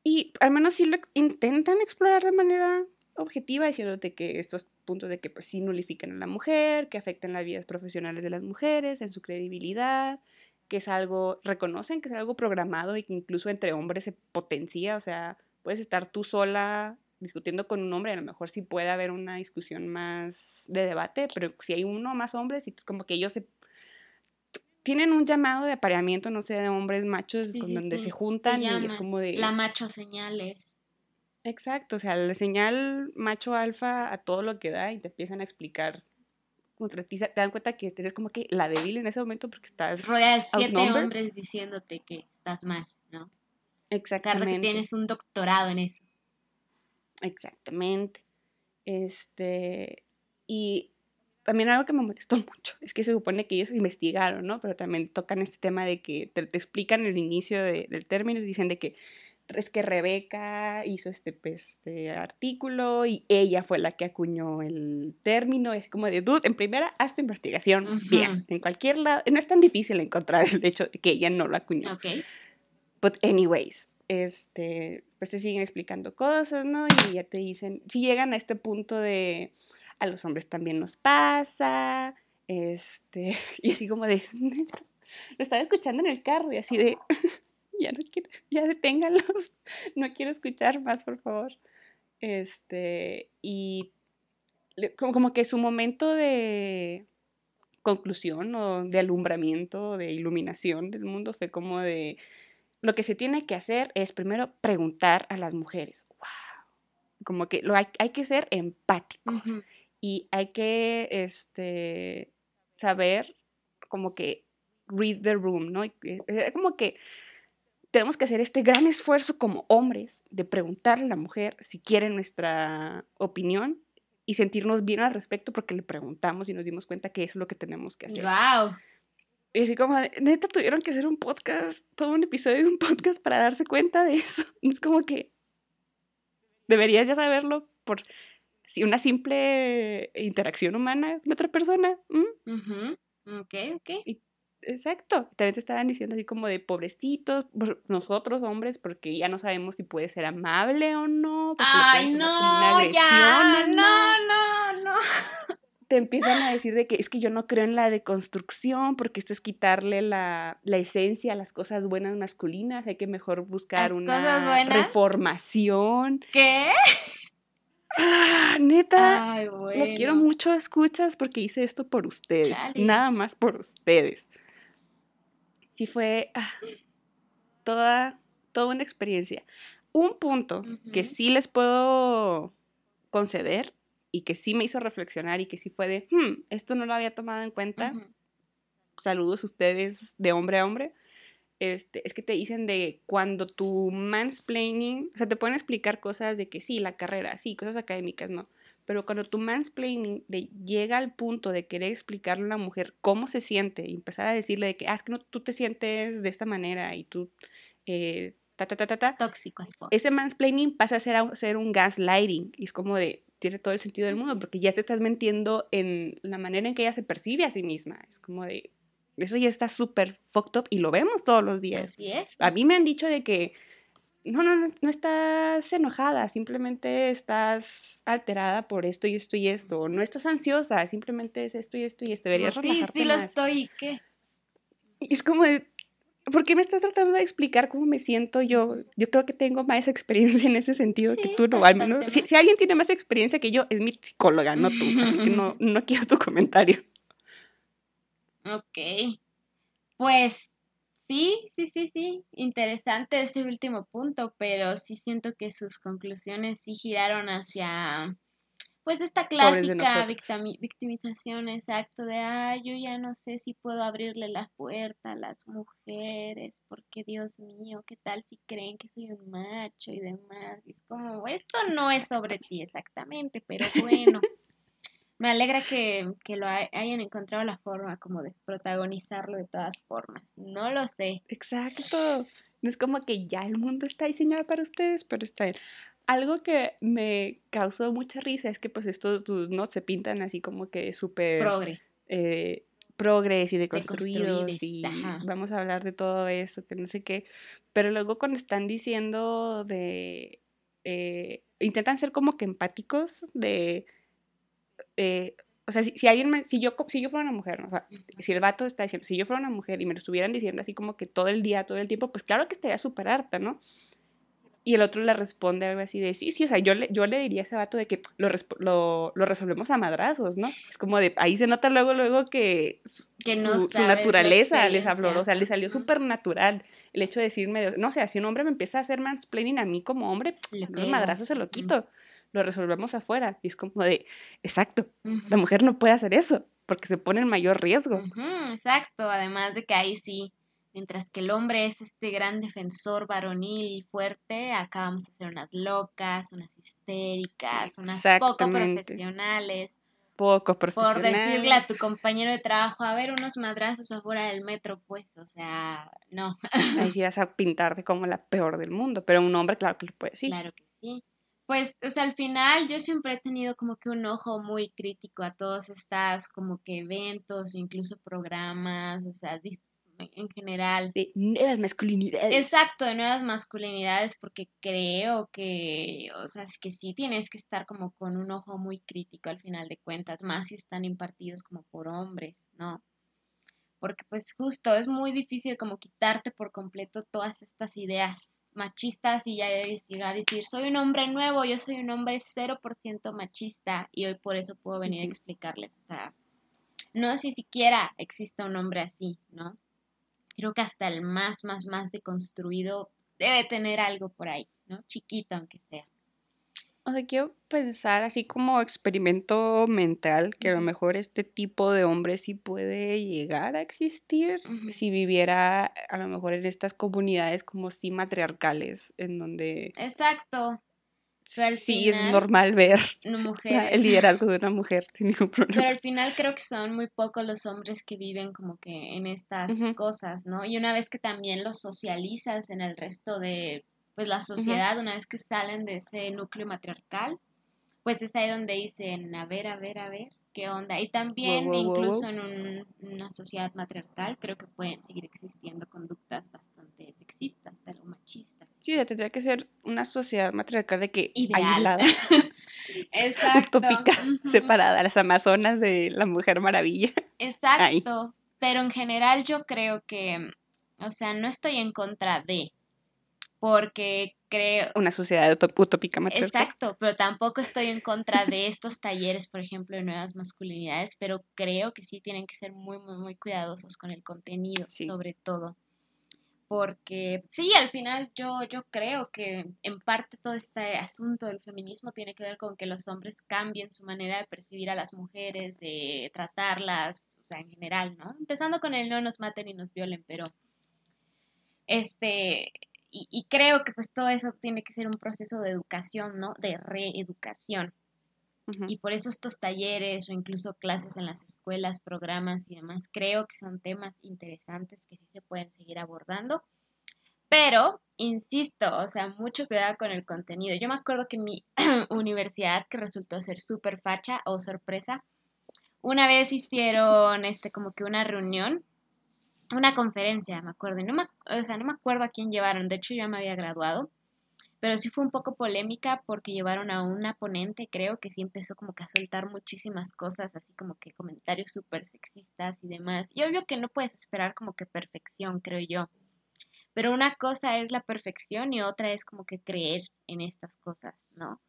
Y al menos sí lo intentan explorar de manera objetiva, diciéndote que estos puntos de que pues sí nulifican a la mujer, que afectan las vidas profesionales de las mujeres, en su credibilidad, que es algo, reconocen que es algo programado y que incluso entre hombres se potencia, o sea, puedes estar tú sola discutiendo con un hombre, a lo mejor sí puede haber una discusión más de debate, pero si hay uno más hombres, es como que ellos se tienen un llamado de apareamiento, no sé, de hombres machos, con donde se juntan y es como de... La macho señales. Exacto, o sea, la señal macho alfa a todo lo que da y te empiezan a explicar contra ti, te dan cuenta que eres como que la débil en ese momento porque estás Rodea de siete hombres diciéndote que estás mal, ¿no? Exactamente. O sea, que tienes un doctorado en eso. Exactamente. Este, y también algo que me molestó mucho es que se supone que ellos investigaron, ¿no? Pero también tocan este tema de que te, explican el inicio del término y dicen de que es que Rebeca hizo este, este artículo y ella fue la que acuñó el término. Es como de, dude, en primera, haz tu investigación bien. En cualquier lado, no es tan difícil encontrar el hecho de que ella no lo acuñó. Ok. But anyways, este, pues te siguen explicando cosas, ¿no? Y ya te dicen, si llegan a este punto de, a los hombres también nos pasa, este, y así como de, lo estaba escuchando en el carro y así de, ya no quiero, ya deténganlos, no quiero escuchar más, por favor. Este, y como, que su momento de conclusión o de alumbramiento, de iluminación del mundo fue como de, lo que se tiene que hacer es primero preguntar a las mujeres. Wow. Como que hay, hay que ser empáticos y hay que este, saber como que read the room, ¿no? Como que tenemos que hacer este gran esfuerzo como hombres de preguntarle a la mujer si quiere nuestra opinión y sentirnos bien al respecto porque le preguntamos y nos dimos cuenta que eso es lo que tenemos que hacer. ¡Wow! Y así como, neta, tuvieron que hacer un podcast, todo un episodio de un podcast para darse cuenta de eso. Es como que deberías ya saberlo por si una simple interacción humana con otra persona. Ok, ok. Exacto. También te estaban diciendo así como de pobrecitos, nosotros hombres, porque ya no sabemos si puede ser amable o no. Ay, no, ya, no, no, no. Te empiezan a decir de que es que yo no creo en la deconstrucción, porque esto es quitarle la, la esencia a las cosas buenas masculinas, hay que mejor buscar una reformación. ¿Qué? Ah, neta, los quiero mucho, escuchas, porque hice esto por ustedes, nada más por ustedes sí fue ah, toda, toda una experiencia. Un punto que sí les puedo conceder y que sí me hizo reflexionar y que sí fue de, hmm, esto no lo había tomado en cuenta. Saludos a ustedes de hombre a hombre. Este, es que te dicen de cuando tu mansplaining, o sea, te pueden explicar cosas de que sí, la carrera, sí, cosas académicas, no. Pero cuando tu mansplaining de, llega al punto de querer explicarle a una mujer cómo se siente y empezar a decirle de que, ah, es que no, tú te sientes de esta manera y tú, eh, ta, ta, ta, ta, ta. Tóxico. Ese mansplaining pasa a ser, a ser un gaslighting y es como de, tiene todo el sentido del mundo porque ya te estás mintiendo en la manera en que ella se percibe a sí misma. Es como de, eso ya está súper fucked up y lo vemos todos los días. Así es. A mí me han dicho de que no, no, no, no estás enojada, simplemente estás alterada por esto y esto y esto. No estás ansiosa, simplemente es esto y esto y esto. Deberías sí, sí lo estoy, ¿qué? Y es como de, ¿por qué me estás tratando de explicar cómo me siento yo? Yo creo que tengo más experiencia en ese sentido que tú, no, al menos. Si, si, alguien tiene más experiencia que yo, es mi psicóloga, no tú. así que no, no quiero tu comentario. Ok. Pues Sí, sí, sí, sí, interesante ese último punto, pero sí siento que sus conclusiones sí giraron hacia, pues, esta clásica victimización, exacto, de, ah, yo ya no sé si puedo abrirle la puerta a las mujeres, porque Dios mío, ¿qué tal si creen que soy un macho y demás? es como, esto no es sobre ti exactamente, pero bueno. Me alegra que, lo hayan encontrado la forma como de protagonizarlo de todas formas. No lo sé. Exacto. No es como que ya el mundo está diseñado para ustedes, pero está bien. Algo que me causó mucha risa es que pues estos tus no se pintan así como que súper... Progre. Eh, progres y deconstruidos y vamos a hablar de todo eso, que no sé qué. Pero luego cuando están diciendo de... Eh, intentan ser como que empáticos de eh, o sea, si, alguien me, si yo, si yo fuera una mujer, o sea, si el vato está diciendo, si yo fuera una mujer y me lo estuvieran diciendo así como que todo el día, todo el tiempo, pues claro que estaría súper harta, ¿no? Y el otro le responde algo así de, sí, sí, o sea, yo le, yo le diría a ese vato de que lo, lo, lo resolvemos a madrazos, ¿no? Es como de, ahí se nota luego, luego que, que no su, su naturaleza les habló, o sea, le salió súper natural el hecho de decirme, no sé, si un hombre me empieza a hacer mansplaining a mí como hombre, los madrazos se lo quito, lo resolvemos afuera. Y es como de, exacto, la mujer no puede hacer eso, porque se pone en mayor riesgo. exacto, además de que ahí sí Mientras que el hombre es este gran defensor varonil y fuerte, acá vamos a ser unas locas, unas histéricas, unas poco profesionales. Poco profesionales. Por decirle a tu compañero de trabajo, a ver, unos madrazos afuera del metro, pues, o sea, no. Ahí sí vas a pintarte como la peor del mundo, pero un hombre, claro que lo puede decir. Claro que sí. Pues, o sea, al final yo siempre he tenido como que un ojo muy crítico a todos estas como que eventos, incluso programas, o sea, en general. De nuevas masculinidades. Exacto, de nuevas masculinidades, porque creo que, o sea, es que sí tienes que estar como con un ojo muy crítico al final de cuentas, más si están impartidos como por hombres, ¿no? Porque pues justo es muy difícil como quitarte por completo todas estas ideas machistas y ya llegar y decir, soy un hombre nuevo, yo soy un hombre 0% machista y hoy por eso puedo venir a explicarles, o sea, no si siquiera existe un hombre así, ¿no? creo que hasta el más, más, más deconstruido debe tener algo por ahí, ¿no? Chiquito aunque sea. O sea, quiero pensar así como experimento mental, que a lo mejor este tipo de hombre sí puede llegar a existir si viviera a lo mejor en estas comunidades como sí matriarcales, en donde... Exacto sí es normal ver el liderazgo de una mujer sin ningún problema. Pero al final creo que son muy pocos los hombres que viven como que en estas cosas, ¿no? Y una vez que también los socializas en el resto de pues la sociedad, una vez que salen de ese núcleo matriarcal, pues es ahí donde dicen, a ver, a ver, a ver, qué onda. Y también incluso en una sociedad matriarcal creo que pueden seguir existiendo conductas bastante sexistas, algo machistas. Sí, tendría que ser una sociedad matriarcal de que aislada. Exacto. Utópica, separada, las amazonas de la Mujer Maravilla. Exacto. Pero en general yo creo que, o sea, no estoy en contra de, porque creo... Una sociedad utópica matriarcal. Exacto, pero tampoco estoy en contra de estos talleres, por ejemplo, de nuevas masculinidades, pero creo que sí tienen que ser muy, muy, muy cuidadosos con el contenido, sobre todo porque sí, al final yo, yo creo que en parte todo este asunto del feminismo tiene que ver con que los hombres cambien su manera de percibir a las mujeres, de tratarlas, o sea, en general, ¿no? Empezando con el no nos maten y nos violen, pero este, y, y creo que pues todo eso tiene que ser un proceso de educación, ¿no? De reeducación. Y por eso estos talleres o incluso clases en las escuelas, programas y demás, creo que son temas interesantes que sí se pueden seguir abordando. Pero, insisto, o sea, mucho cuidado con el contenido. Yo me acuerdo que en mi universidad, que resultó ser súper facha o sorpresa, una vez hicieron este como que una reunión, una conferencia, me acuerdo. No me, o sea, no me acuerdo a quién llevaron. De hecho, yo ya me había graduado pero sí fue un poco polémica porque llevaron a una ponente, creo que sí empezó como que a soltar muchísimas cosas, así como que comentarios súper sexistas y demás. Y obvio que no puedes esperar como que perfección, creo yo. Pero una cosa es la perfección y otra es como que creer en estas cosas, ¿no?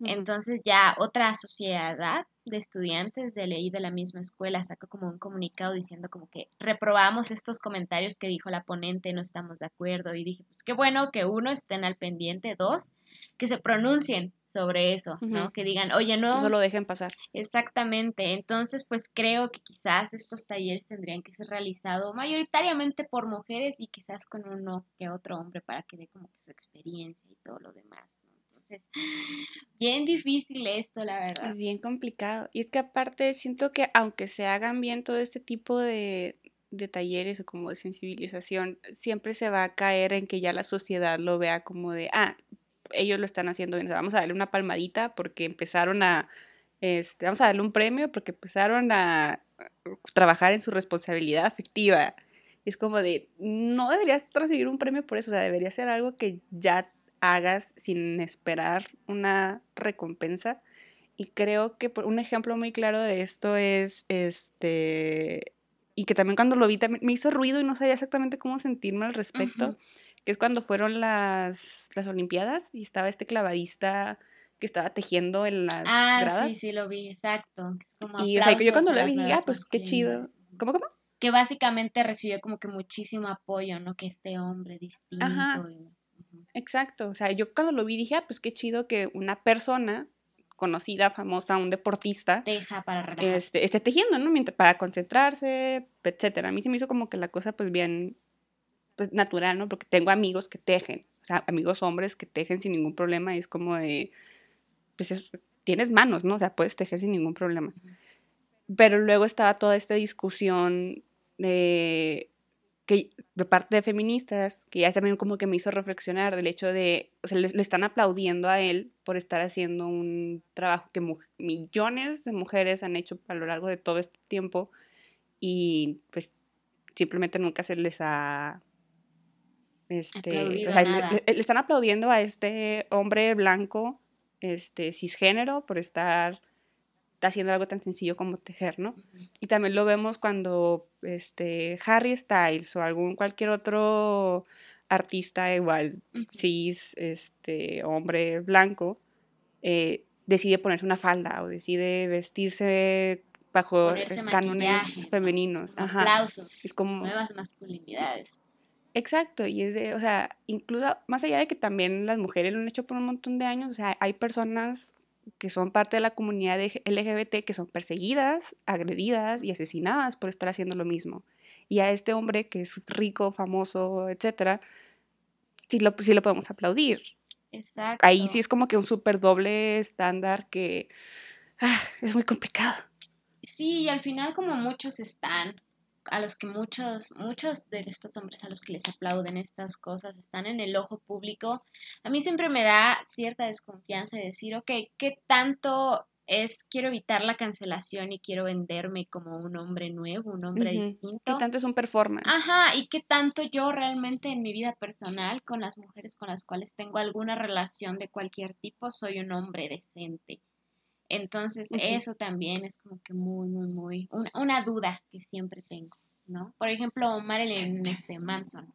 Entonces ya otra sociedad de estudiantes de ley de la misma escuela sacó como un comunicado diciendo como que reprobamos estos comentarios que dijo la ponente, no estamos de acuerdo y dije, pues qué bueno que uno estén al pendiente, dos, que se pronuncien sobre eso, ¿no? Que digan, oye, no. No lo dejen pasar. Exactamente. Entonces, pues creo que quizás estos talleres tendrían que ser realizados mayoritariamente por mujeres y quizás con uno que otro hombre para que dé como que su experiencia y todo lo demás. Bien difícil esto, la verdad. Es bien complicado. Y es que aparte siento que aunque se hagan bien todo este tipo de, de talleres o como de sensibilización, siempre se va a caer en que ya la sociedad lo vea como de, ah, ellos lo están haciendo bien, vamos a darle una palmadita porque empezaron a, este, vamos a darle un premio porque empezaron a trabajar en su responsabilidad afectiva. es como de, no deberías recibir un premio por eso, o sea, debería ser algo que ya hagas sin esperar una recompensa. Y creo que un ejemplo muy claro de esto es este y que también cuando lo vi también me hizo ruido y no sabía exactamente cómo sentirme al respecto. que es cuando fueron las, las Olimpiadas y estaba este clavadista que estaba tejiendo en las ah, gradas. sí, sí, lo vi, exacto. Como y o sea, que yo cuando lo vi dije, ah, pues qué chido. ¿Cómo, cómo? Que básicamente recibió como que muchísimo apoyo, ¿no? Que este hombre distinto. Ajá. y-. Exacto. O sea, yo cuando lo vi dije, ah, pues qué chido que una persona conocida, famosa, un deportista, Teja para relajar. este, esté tejiendo, ¿no? Mientras, para concentrarse, etcétera. A mí se me hizo como que la cosa, pues bien, pues natural, ¿no? Porque tengo amigos que tejen, o sea, amigos hombres que tejen sin ningún problema y es como de, pues es- tienes manos, ¿no? O sea, puedes tejer sin ningún problema. Pero luego estaba toda esta discusión de que de parte de feministas, que ya también como que me hizo reflexionar del hecho de, o sea, le, le están aplaudiendo a él por estar haciendo un trabajo que millones de mujeres han hecho a lo largo de todo este tiempo y pues simplemente nunca se les ha este, o sea, le- le están aplaudiendo a este hombre blanco, este cisgénero por estar haciendo algo tan sencillo como tejer, ¿no? Ujú. Y también lo vemos cuando este, Harry Styles o algún cualquier otro artista igual, Ujú. cis, este, hombre blanco, eh, decide ponerse una falda o decide vestirse bajo cánones ¿no? femeninos. Como Ajá. Aplausos. Es como- Nuevas masculinidades. Exacto, y es de, o sea, incluso más allá de que también las mujeres lo han hecho por un montón de años, o sea, hay personas que son parte de la comunidad LGBT que son perseguidas, agredidas y asesinadas por estar haciendo lo mismo. Y a este hombre que es rico, famoso, etcétera, sí lo, sí lo podemos aplaudir. Exacto. Ahí sí es como que un súper doble estándar que ah, es muy complicado. Sí, y al final como muchos están, a los que muchos, muchos de estos hombres a los que les aplauden estas cosas están en el ojo público, a mí siempre me da cierta desconfianza de decir, ok, ¿qué tanto es, quiero evitar la cancelación y quiero venderme como un hombre nuevo, un hombre Ujú. ¿Qué distinto? tanto es un performance? Ajá, y qué tanto yo realmente en mi vida personal con las mujeres con las cuales tengo alguna relación de cualquier tipo soy un hombre decente. Entonces, eso también es como que muy, muy, muy, una, una duda que siempre tengo, ¿no? Por ejemplo, Marilyn este, Manson,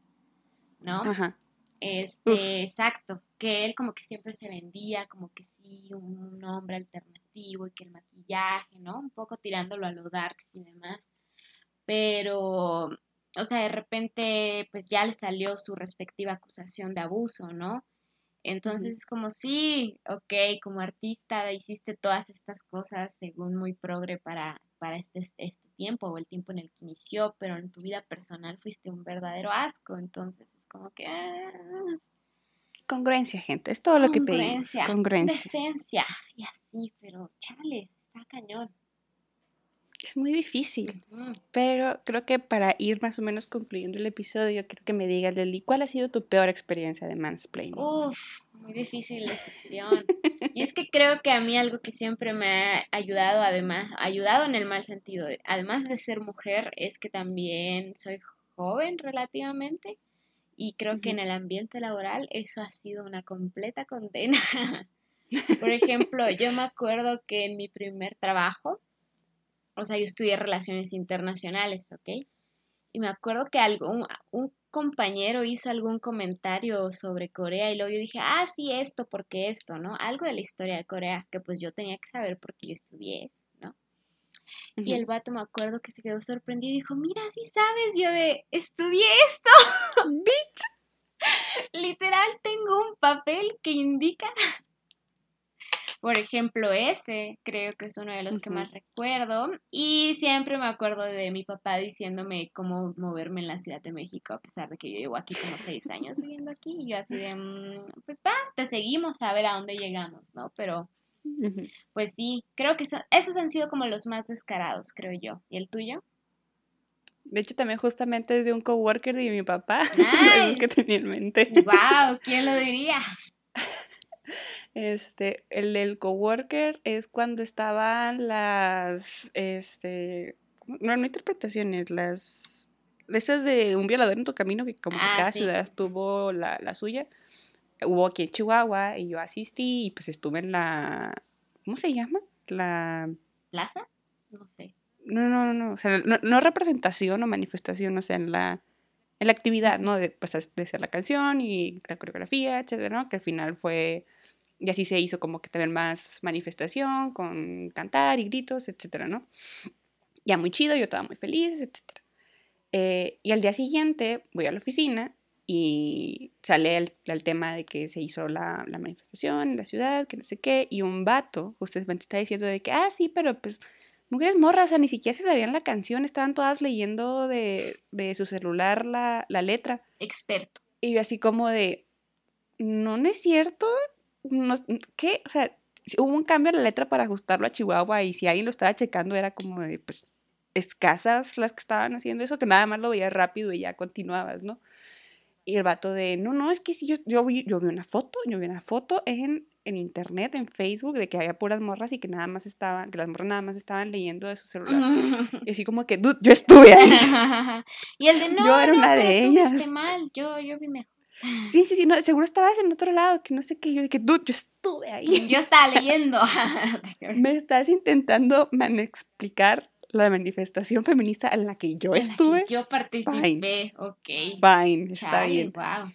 ¿no? Ajá. Este, Uf. exacto, que él como que siempre se vendía como que sí, un hombre alternativo y que el maquillaje, ¿no? Un poco tirándolo a lo darks y demás. Pero, o sea, de repente, pues ya le salió su respectiva acusación de abuso, ¿no? Entonces es como, sí, ok, como artista hiciste todas estas cosas según muy progre para, para este, este tiempo o el tiempo en el que inició, pero en tu vida personal fuiste un verdadero asco, entonces es como que... ah, Congruencia, gente, es todo lo que pedimos. congruencia, Congruencia. Decencia, y así, pero chale, está cañón. Es muy difícil. Pero creo que para ir más o menos concluyendo el episodio, quiero que me digas, Leli, ¿cuál ha sido tu peor experiencia de mansplaining? Uf, muy difícil decisión. Y es que creo que a mí algo que siempre me ha ayudado, además, ayudado en el mal sentido, de- además de ser mujer, es que también soy joven relativamente y creo que en el ambiente laboral eso ha sido una completa condena. Por ejemplo, yo me acuerdo que en mi primer trabajo, o sea, yo estudié relaciones internacionales, ¿ok? Y me acuerdo que algún, un compañero hizo algún comentario sobre Corea y luego yo dije, ah, sí, esto, porque esto, ¿no? Algo de la historia de Corea que pues yo tenía que saber porque yo estudié, ¿no? Y Ujú. el vato me acuerdo que se quedó sorprendido y dijo, mira, sí sabes, yo de, estudié esto, literal tengo un papel que indica. Por ejemplo, ese creo que es uno de los que más recuerdo. Y siempre me acuerdo de mi papá diciéndome cómo moverme en la Ciudad de México, a pesar de que yo llevo aquí como seis años viviendo aquí. Y yo así de, "Mm, pues vas, te seguimos a ver a dónde llegamos, ¿no? Pero pues sí, creo que eso- esos han sido como los más descarados, creo yo. ¿Y el tuyo? De hecho, también justamente es de un coworker de mi papá, que tenía en mente. ¡Wow! ¿Quién lo diría? Este, el del coworker es cuando estaban las, este, no, no interpretaciones, las, esas de un violador en tu camino, que como que Ah, cada sí. ciudad tuvo la, la suya. Hubo aquí en Chihuahua y yo asistí y pues estuve en la, ¿cómo se llama? La, ¿Plaza? No sé. no, no, no, no, o sea, no, no representación o manifestación, o sea, en la, en la actividad, ¿no? De, pues, de hacer la canción y la coreografía, etcétera, ¿no? Que al final fue, y así se hizo como que tener más manifestación con cantar y gritos, etcétera, ¿no? Ya muy chido, yo estaba muy feliz, etcétera. Eh, y al día siguiente voy a la oficina y sale el, tema de que se hizo la, la, manifestación en la ciudad, que no sé qué, y un vato, ustedes me está diciendo de que, ah, sí, pero pues mujeres morras, o sea, ni siquiera se sabían la canción, estaban todas leyendo de, de su celular la, la, letra. Experto. Y yo así como de, no, no es cierto, no, ¿qué? O sea, hubo un cambio en la letra para ajustarlo a Chihuahua y si alguien lo estaba checando era como de, pues, escasas las que estaban haciendo eso, que nada más lo veías rápido y ya continuabas, ¿no? Y el vato de, no, no, es que si yo, yo, vi, yo vi una foto, yo vi una foto en, en internet, en Facebook, de que había puras morras y que nada más estaban, que las morras nada más estaban leyendo de su celular. y así como que, dude, yo estuve ahí. y el de, no, yo era una de ellas. mal, yo, yo vi mejor. Sí, sí, sí, no, seguro estabas en otro lado, que no sé qué, yo dije, dude, yo estuve ahí. Yo estaba leyendo. Me estás intentando man explicar la manifestación feminista en la que yo estuve. yo participé, ok. Fine, está bien. Wow.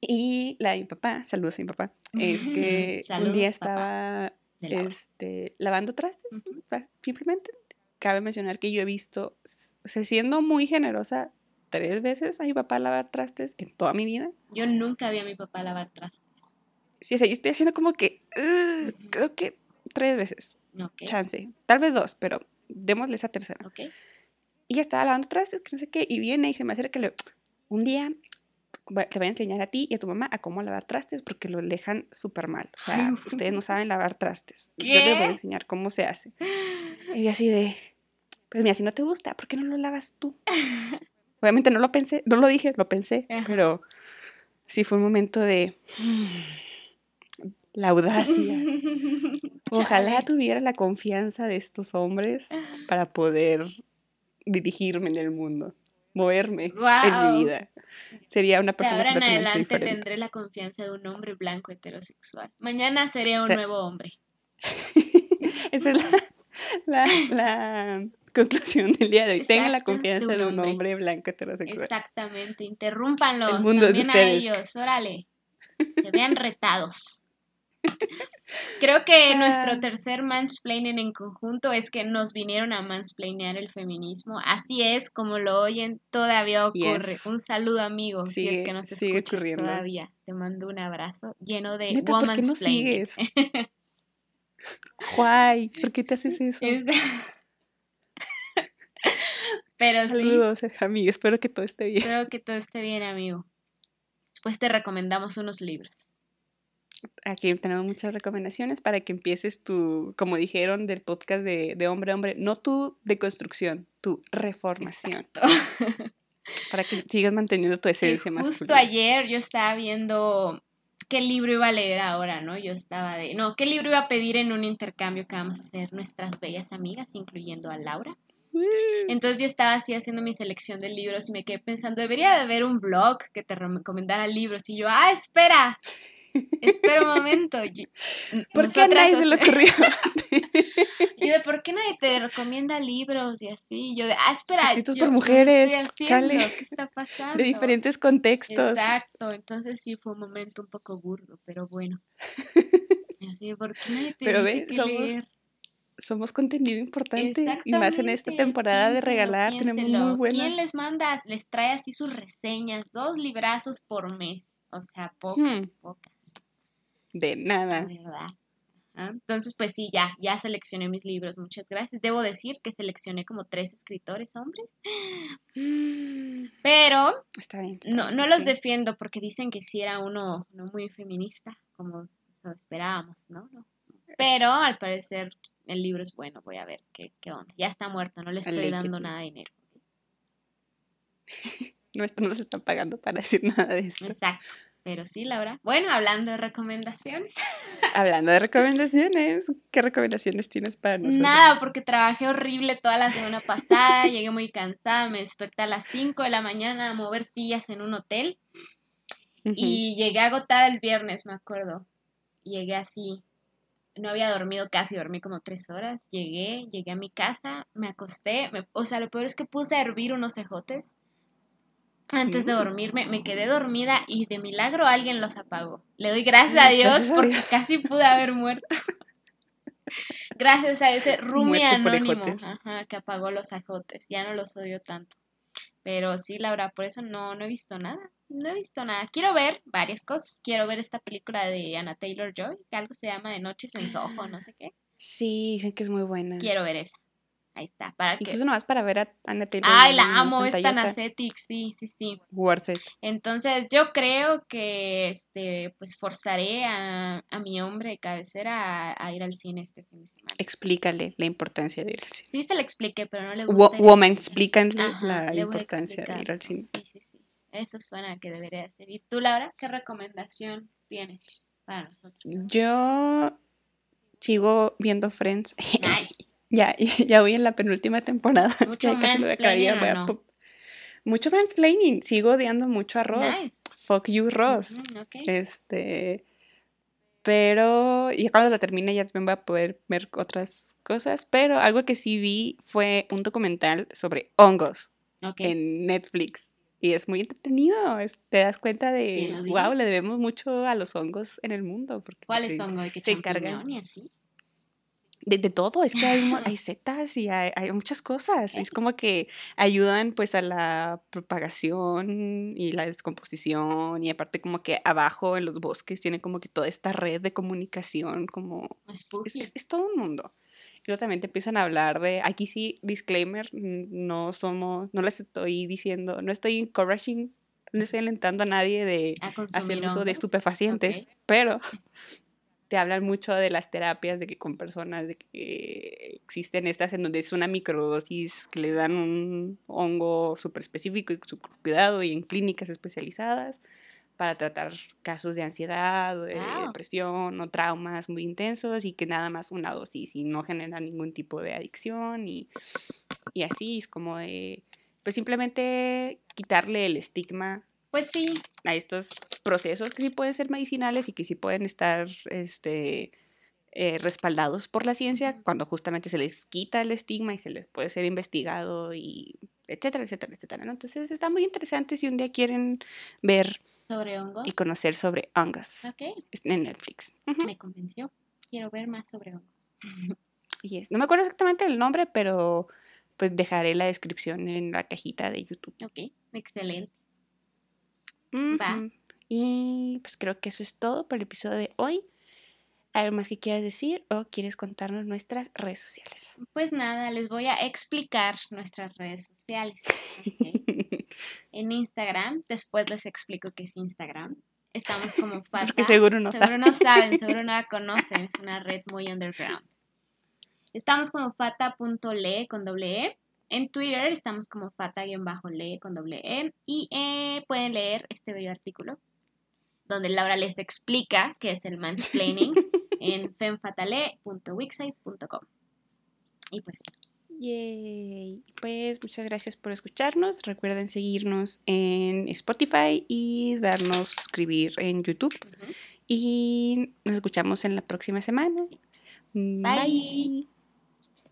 Y la de mi papá, saludos a mi papá, es que un día estaba este, lavando trastes, simplemente. Cabe mencionar que yo he visto, se siendo muy generosa, tres veces a mi papá lavar trastes en toda mi vida. Yo nunca vi a mi papá lavar trastes. Sí, o sea, yo estoy haciendo como que, creo que tres veces. Chance, tal vez dos, pero démosle esa tercera. Okay. Y ya estaba lavando trastes, que no sé qué, y viene y se me acerca y le un día te voy a enseñar a ti y a tu mamá a cómo lavar trastes porque lo dejan súper mal. O sea, ustedes no saben lavar trastes. Yo les voy a enseñar cómo se hace. Y así de, pues mira, si no te gusta, ¿por qué no lo lavas tú? Obviamente no lo pensé, no lo dije, lo pensé, pero sí fue un momento de la audacia. Ojalá tuviera la confianza de estos hombres para poder dirigirme en el mundo, moverme en mi vida. Sería una persona de ahora en adelante tendré la confianza de un hombre blanco heterosexual. Mañana seré un nuevo hombre. Esa es la, la, conclusión del día de hoy. Tenga la confianza de un, hombre. blanco heterosexual. Exactamente. Interrúmpanlo. El mundo de ustedes. a ellos. Órale. Se vean retados. Creo que nuestro ah. tercer mansplaining en conjunto es que nos vinieron a mansplainear el feminismo. Así es, como lo oyen, todavía ocurre. Un saludo, amigo, si es que nos escuchas todavía. Te mando un abrazo lleno de woman's ¿por qué Guay, ¿por qué te haces eso? Pero Saludos, amigo, espero que todo esté bien. Espero que todo esté bien, amigo. Después te recomendamos unos libros aquí tenemos muchas recomendaciones para que empieces tu, como dijeron del podcast de, de hombre a hombre, no tu deconstrucción, tu reformación. para que sigas manteniendo tu esencia más Justo ayer yo estaba viendo qué libro iba a leer ahora, ¿no? Yo estaba de, no, qué libro iba a pedir en un intercambio que vamos a hacer nuestras bellas amigas, incluyendo a Laura. Entonces yo estaba así haciendo mi selección de libros y me quedé pensando, debería de haber un blog que te recomendara libros. Y yo, ah, espera, Espera un momento. ¿Por qué a nadie se le ocurrió? yo de, ¿por qué nadie te recomienda libros y así? Yo de, ah, espera. Escritos por mujeres, chale. ¿Qué está pasando? De diferentes contextos. Exacto, entonces sí fue un momento un poco burdo, pero bueno. Así, ¿por qué nadie te pero ve, somos, somos contenido importante y más en esta temporada de regalar tenemos muy buena. ¿Quién les manda, les trae así sus reseñas, dos librazos por mes? O sea, pocas, hmm. pocas. De nada. verdad. Entonces, pues sí, ya, ya seleccioné mis libros. Muchas gracias. Debo decir que seleccioné como tres escritores hombres. Pero está bien, no, no los defiendo porque dicen que sí era uno no muy feminista, como lo esperábamos, ¿no? no. Pero al parecer el libro es bueno. Voy a ver qué, qué onda. Ya está muerto, no le estoy dando nada de dinero. No, esto no nos están pagando para decir nada de esto. Exacto. Pero sí, Laura. Bueno, hablando de recomendaciones. hablando de recomendaciones, ¿qué recomendaciones tienes para nosotros? Nada, porque trabajé horrible toda la semana pasada, llegué muy cansada, me desperté a las 5 de la mañana a mover sillas en un hotel y llegué agotada el viernes, me acuerdo. Llegué así, no había dormido casi, dormí como tres horas, llegué, llegué a mi casa, me acosté, o sea, lo peor es que puse a hervir unos ejotes antes de dormirme, me quedé dormida y de milagro alguien los apagó. Le doy gracias a Dios porque casi pude haber muerto. gracias a ese por anónimo ajá, que apagó los ajotes. Ya no los odio tanto. Pero sí, Laura, por eso no, no he visto nada. No he visto nada. Quiero ver varias cosas. Quiero ver esta película de Anna Taylor Joy, que algo se llama De Noches en Soho, no sé qué. Sí, dicen que es muy buena. Quiero ver esa. Ahí está, para que... Incluso nomás para ver a Anna Taylor. Ay, la amo, es tan ascetic, sí, sí, sí. Worth it. Entonces yo creo que este pues forzaré a, a mi hombre de cabecera a, a ir al cine este fin de semana. Explícale la importancia de ir al cine. Sí se lo expliqué, pero no le gusta. woman, explícanle Ajá, la le importancia de ir al cine. Sí, sí, sí. Eso suena que debería hacer. ¿Y tú, Laura, qué recomendación tienes para nosotros? Yo sigo viendo Friends. Ya, ya voy en la penúltima temporada. Mucho mansplaining, voy ¿o a no? Mucho mansplaining. Sigo odiando mucho a Ross. Nice. Fuck you, Ross. Este. Pero, y cuando lo termine ya también voy a poder ver otras cosas. Pero algo que sí vi fue un documental sobre hongos en Netflix. Y es muy entretenido. es- te das cuenta de, wow, le debemos mucho a los hongos en el mundo. Porque ¿Cuáles? ¿De qué se encargan. champiñón y así? De, de todo, es que hay, setas y hay, hay muchas cosas. Es como que ayudan pues a la propagación y la descomposición. Y aparte como que abajo en los bosques tiene como que toda esta red de comunicación como es, Spooky. es- es todo un mundo. Y luego también te empiezan a hablar de, aquí sí, disclaimer, no somos, no les estoy diciendo, no estoy encouraging, no estoy alentando a nadie de hacer uso de estupefacientes, pero te hablan mucho de las terapias, de que con personas, de que existen estas en donde es una microdosis que le dan un hongo súper específico y súper cuidado y en clínicas especializadas para tratar casos de ansiedad, de Wow. depresión o traumas muy intensos y que nada más una dosis y no genera ningún tipo de adicción y, y así es como de, pues simplemente quitarle el estigma Pues sí, a estos procesos que sí pueden ser medicinales y que sí pueden estar este, eh, respaldados por la ciencia cuando justamente se les quita el estigma y se les puede ser investigado y etcétera, etcétera, etcétera. ¿no? Entonces está muy interesante si un día quieren ver sobre hongos. y conocer sobre hongos Ok, Es en Netflix. Me convenció. Quiero ver más sobre hongos. Y es- no me acuerdo exactamente el nombre, pero pues dejaré la descripción en la cajita de YouTube. Ok, excelente. Va. Y pues creo que eso es todo por el episodio de hoy. ¿Algo más que quieras decir o quieres contarnos nuestras redes sociales? Pues nada, les voy a explicar nuestras redes sociales. En Instagram, después les explico qué es Instagram. Estamos como Fata. Porque seguro no seguro saben. no saben, seguro no la conocen, es una red muy underground. Estamos como fata.le con doble E. En Twitter estamos como fata-le con doble E. Y eh, pueden leer este bello artículo donde Laura les explica qué es el mansplaining en femfatale.wixsite.com. Y pues, Yay. Pues muchas gracias por escucharnos. Recuerden seguirnos en Spotify y darnos suscribir en YouTube. Y nos escuchamos en la próxima semana. Bye.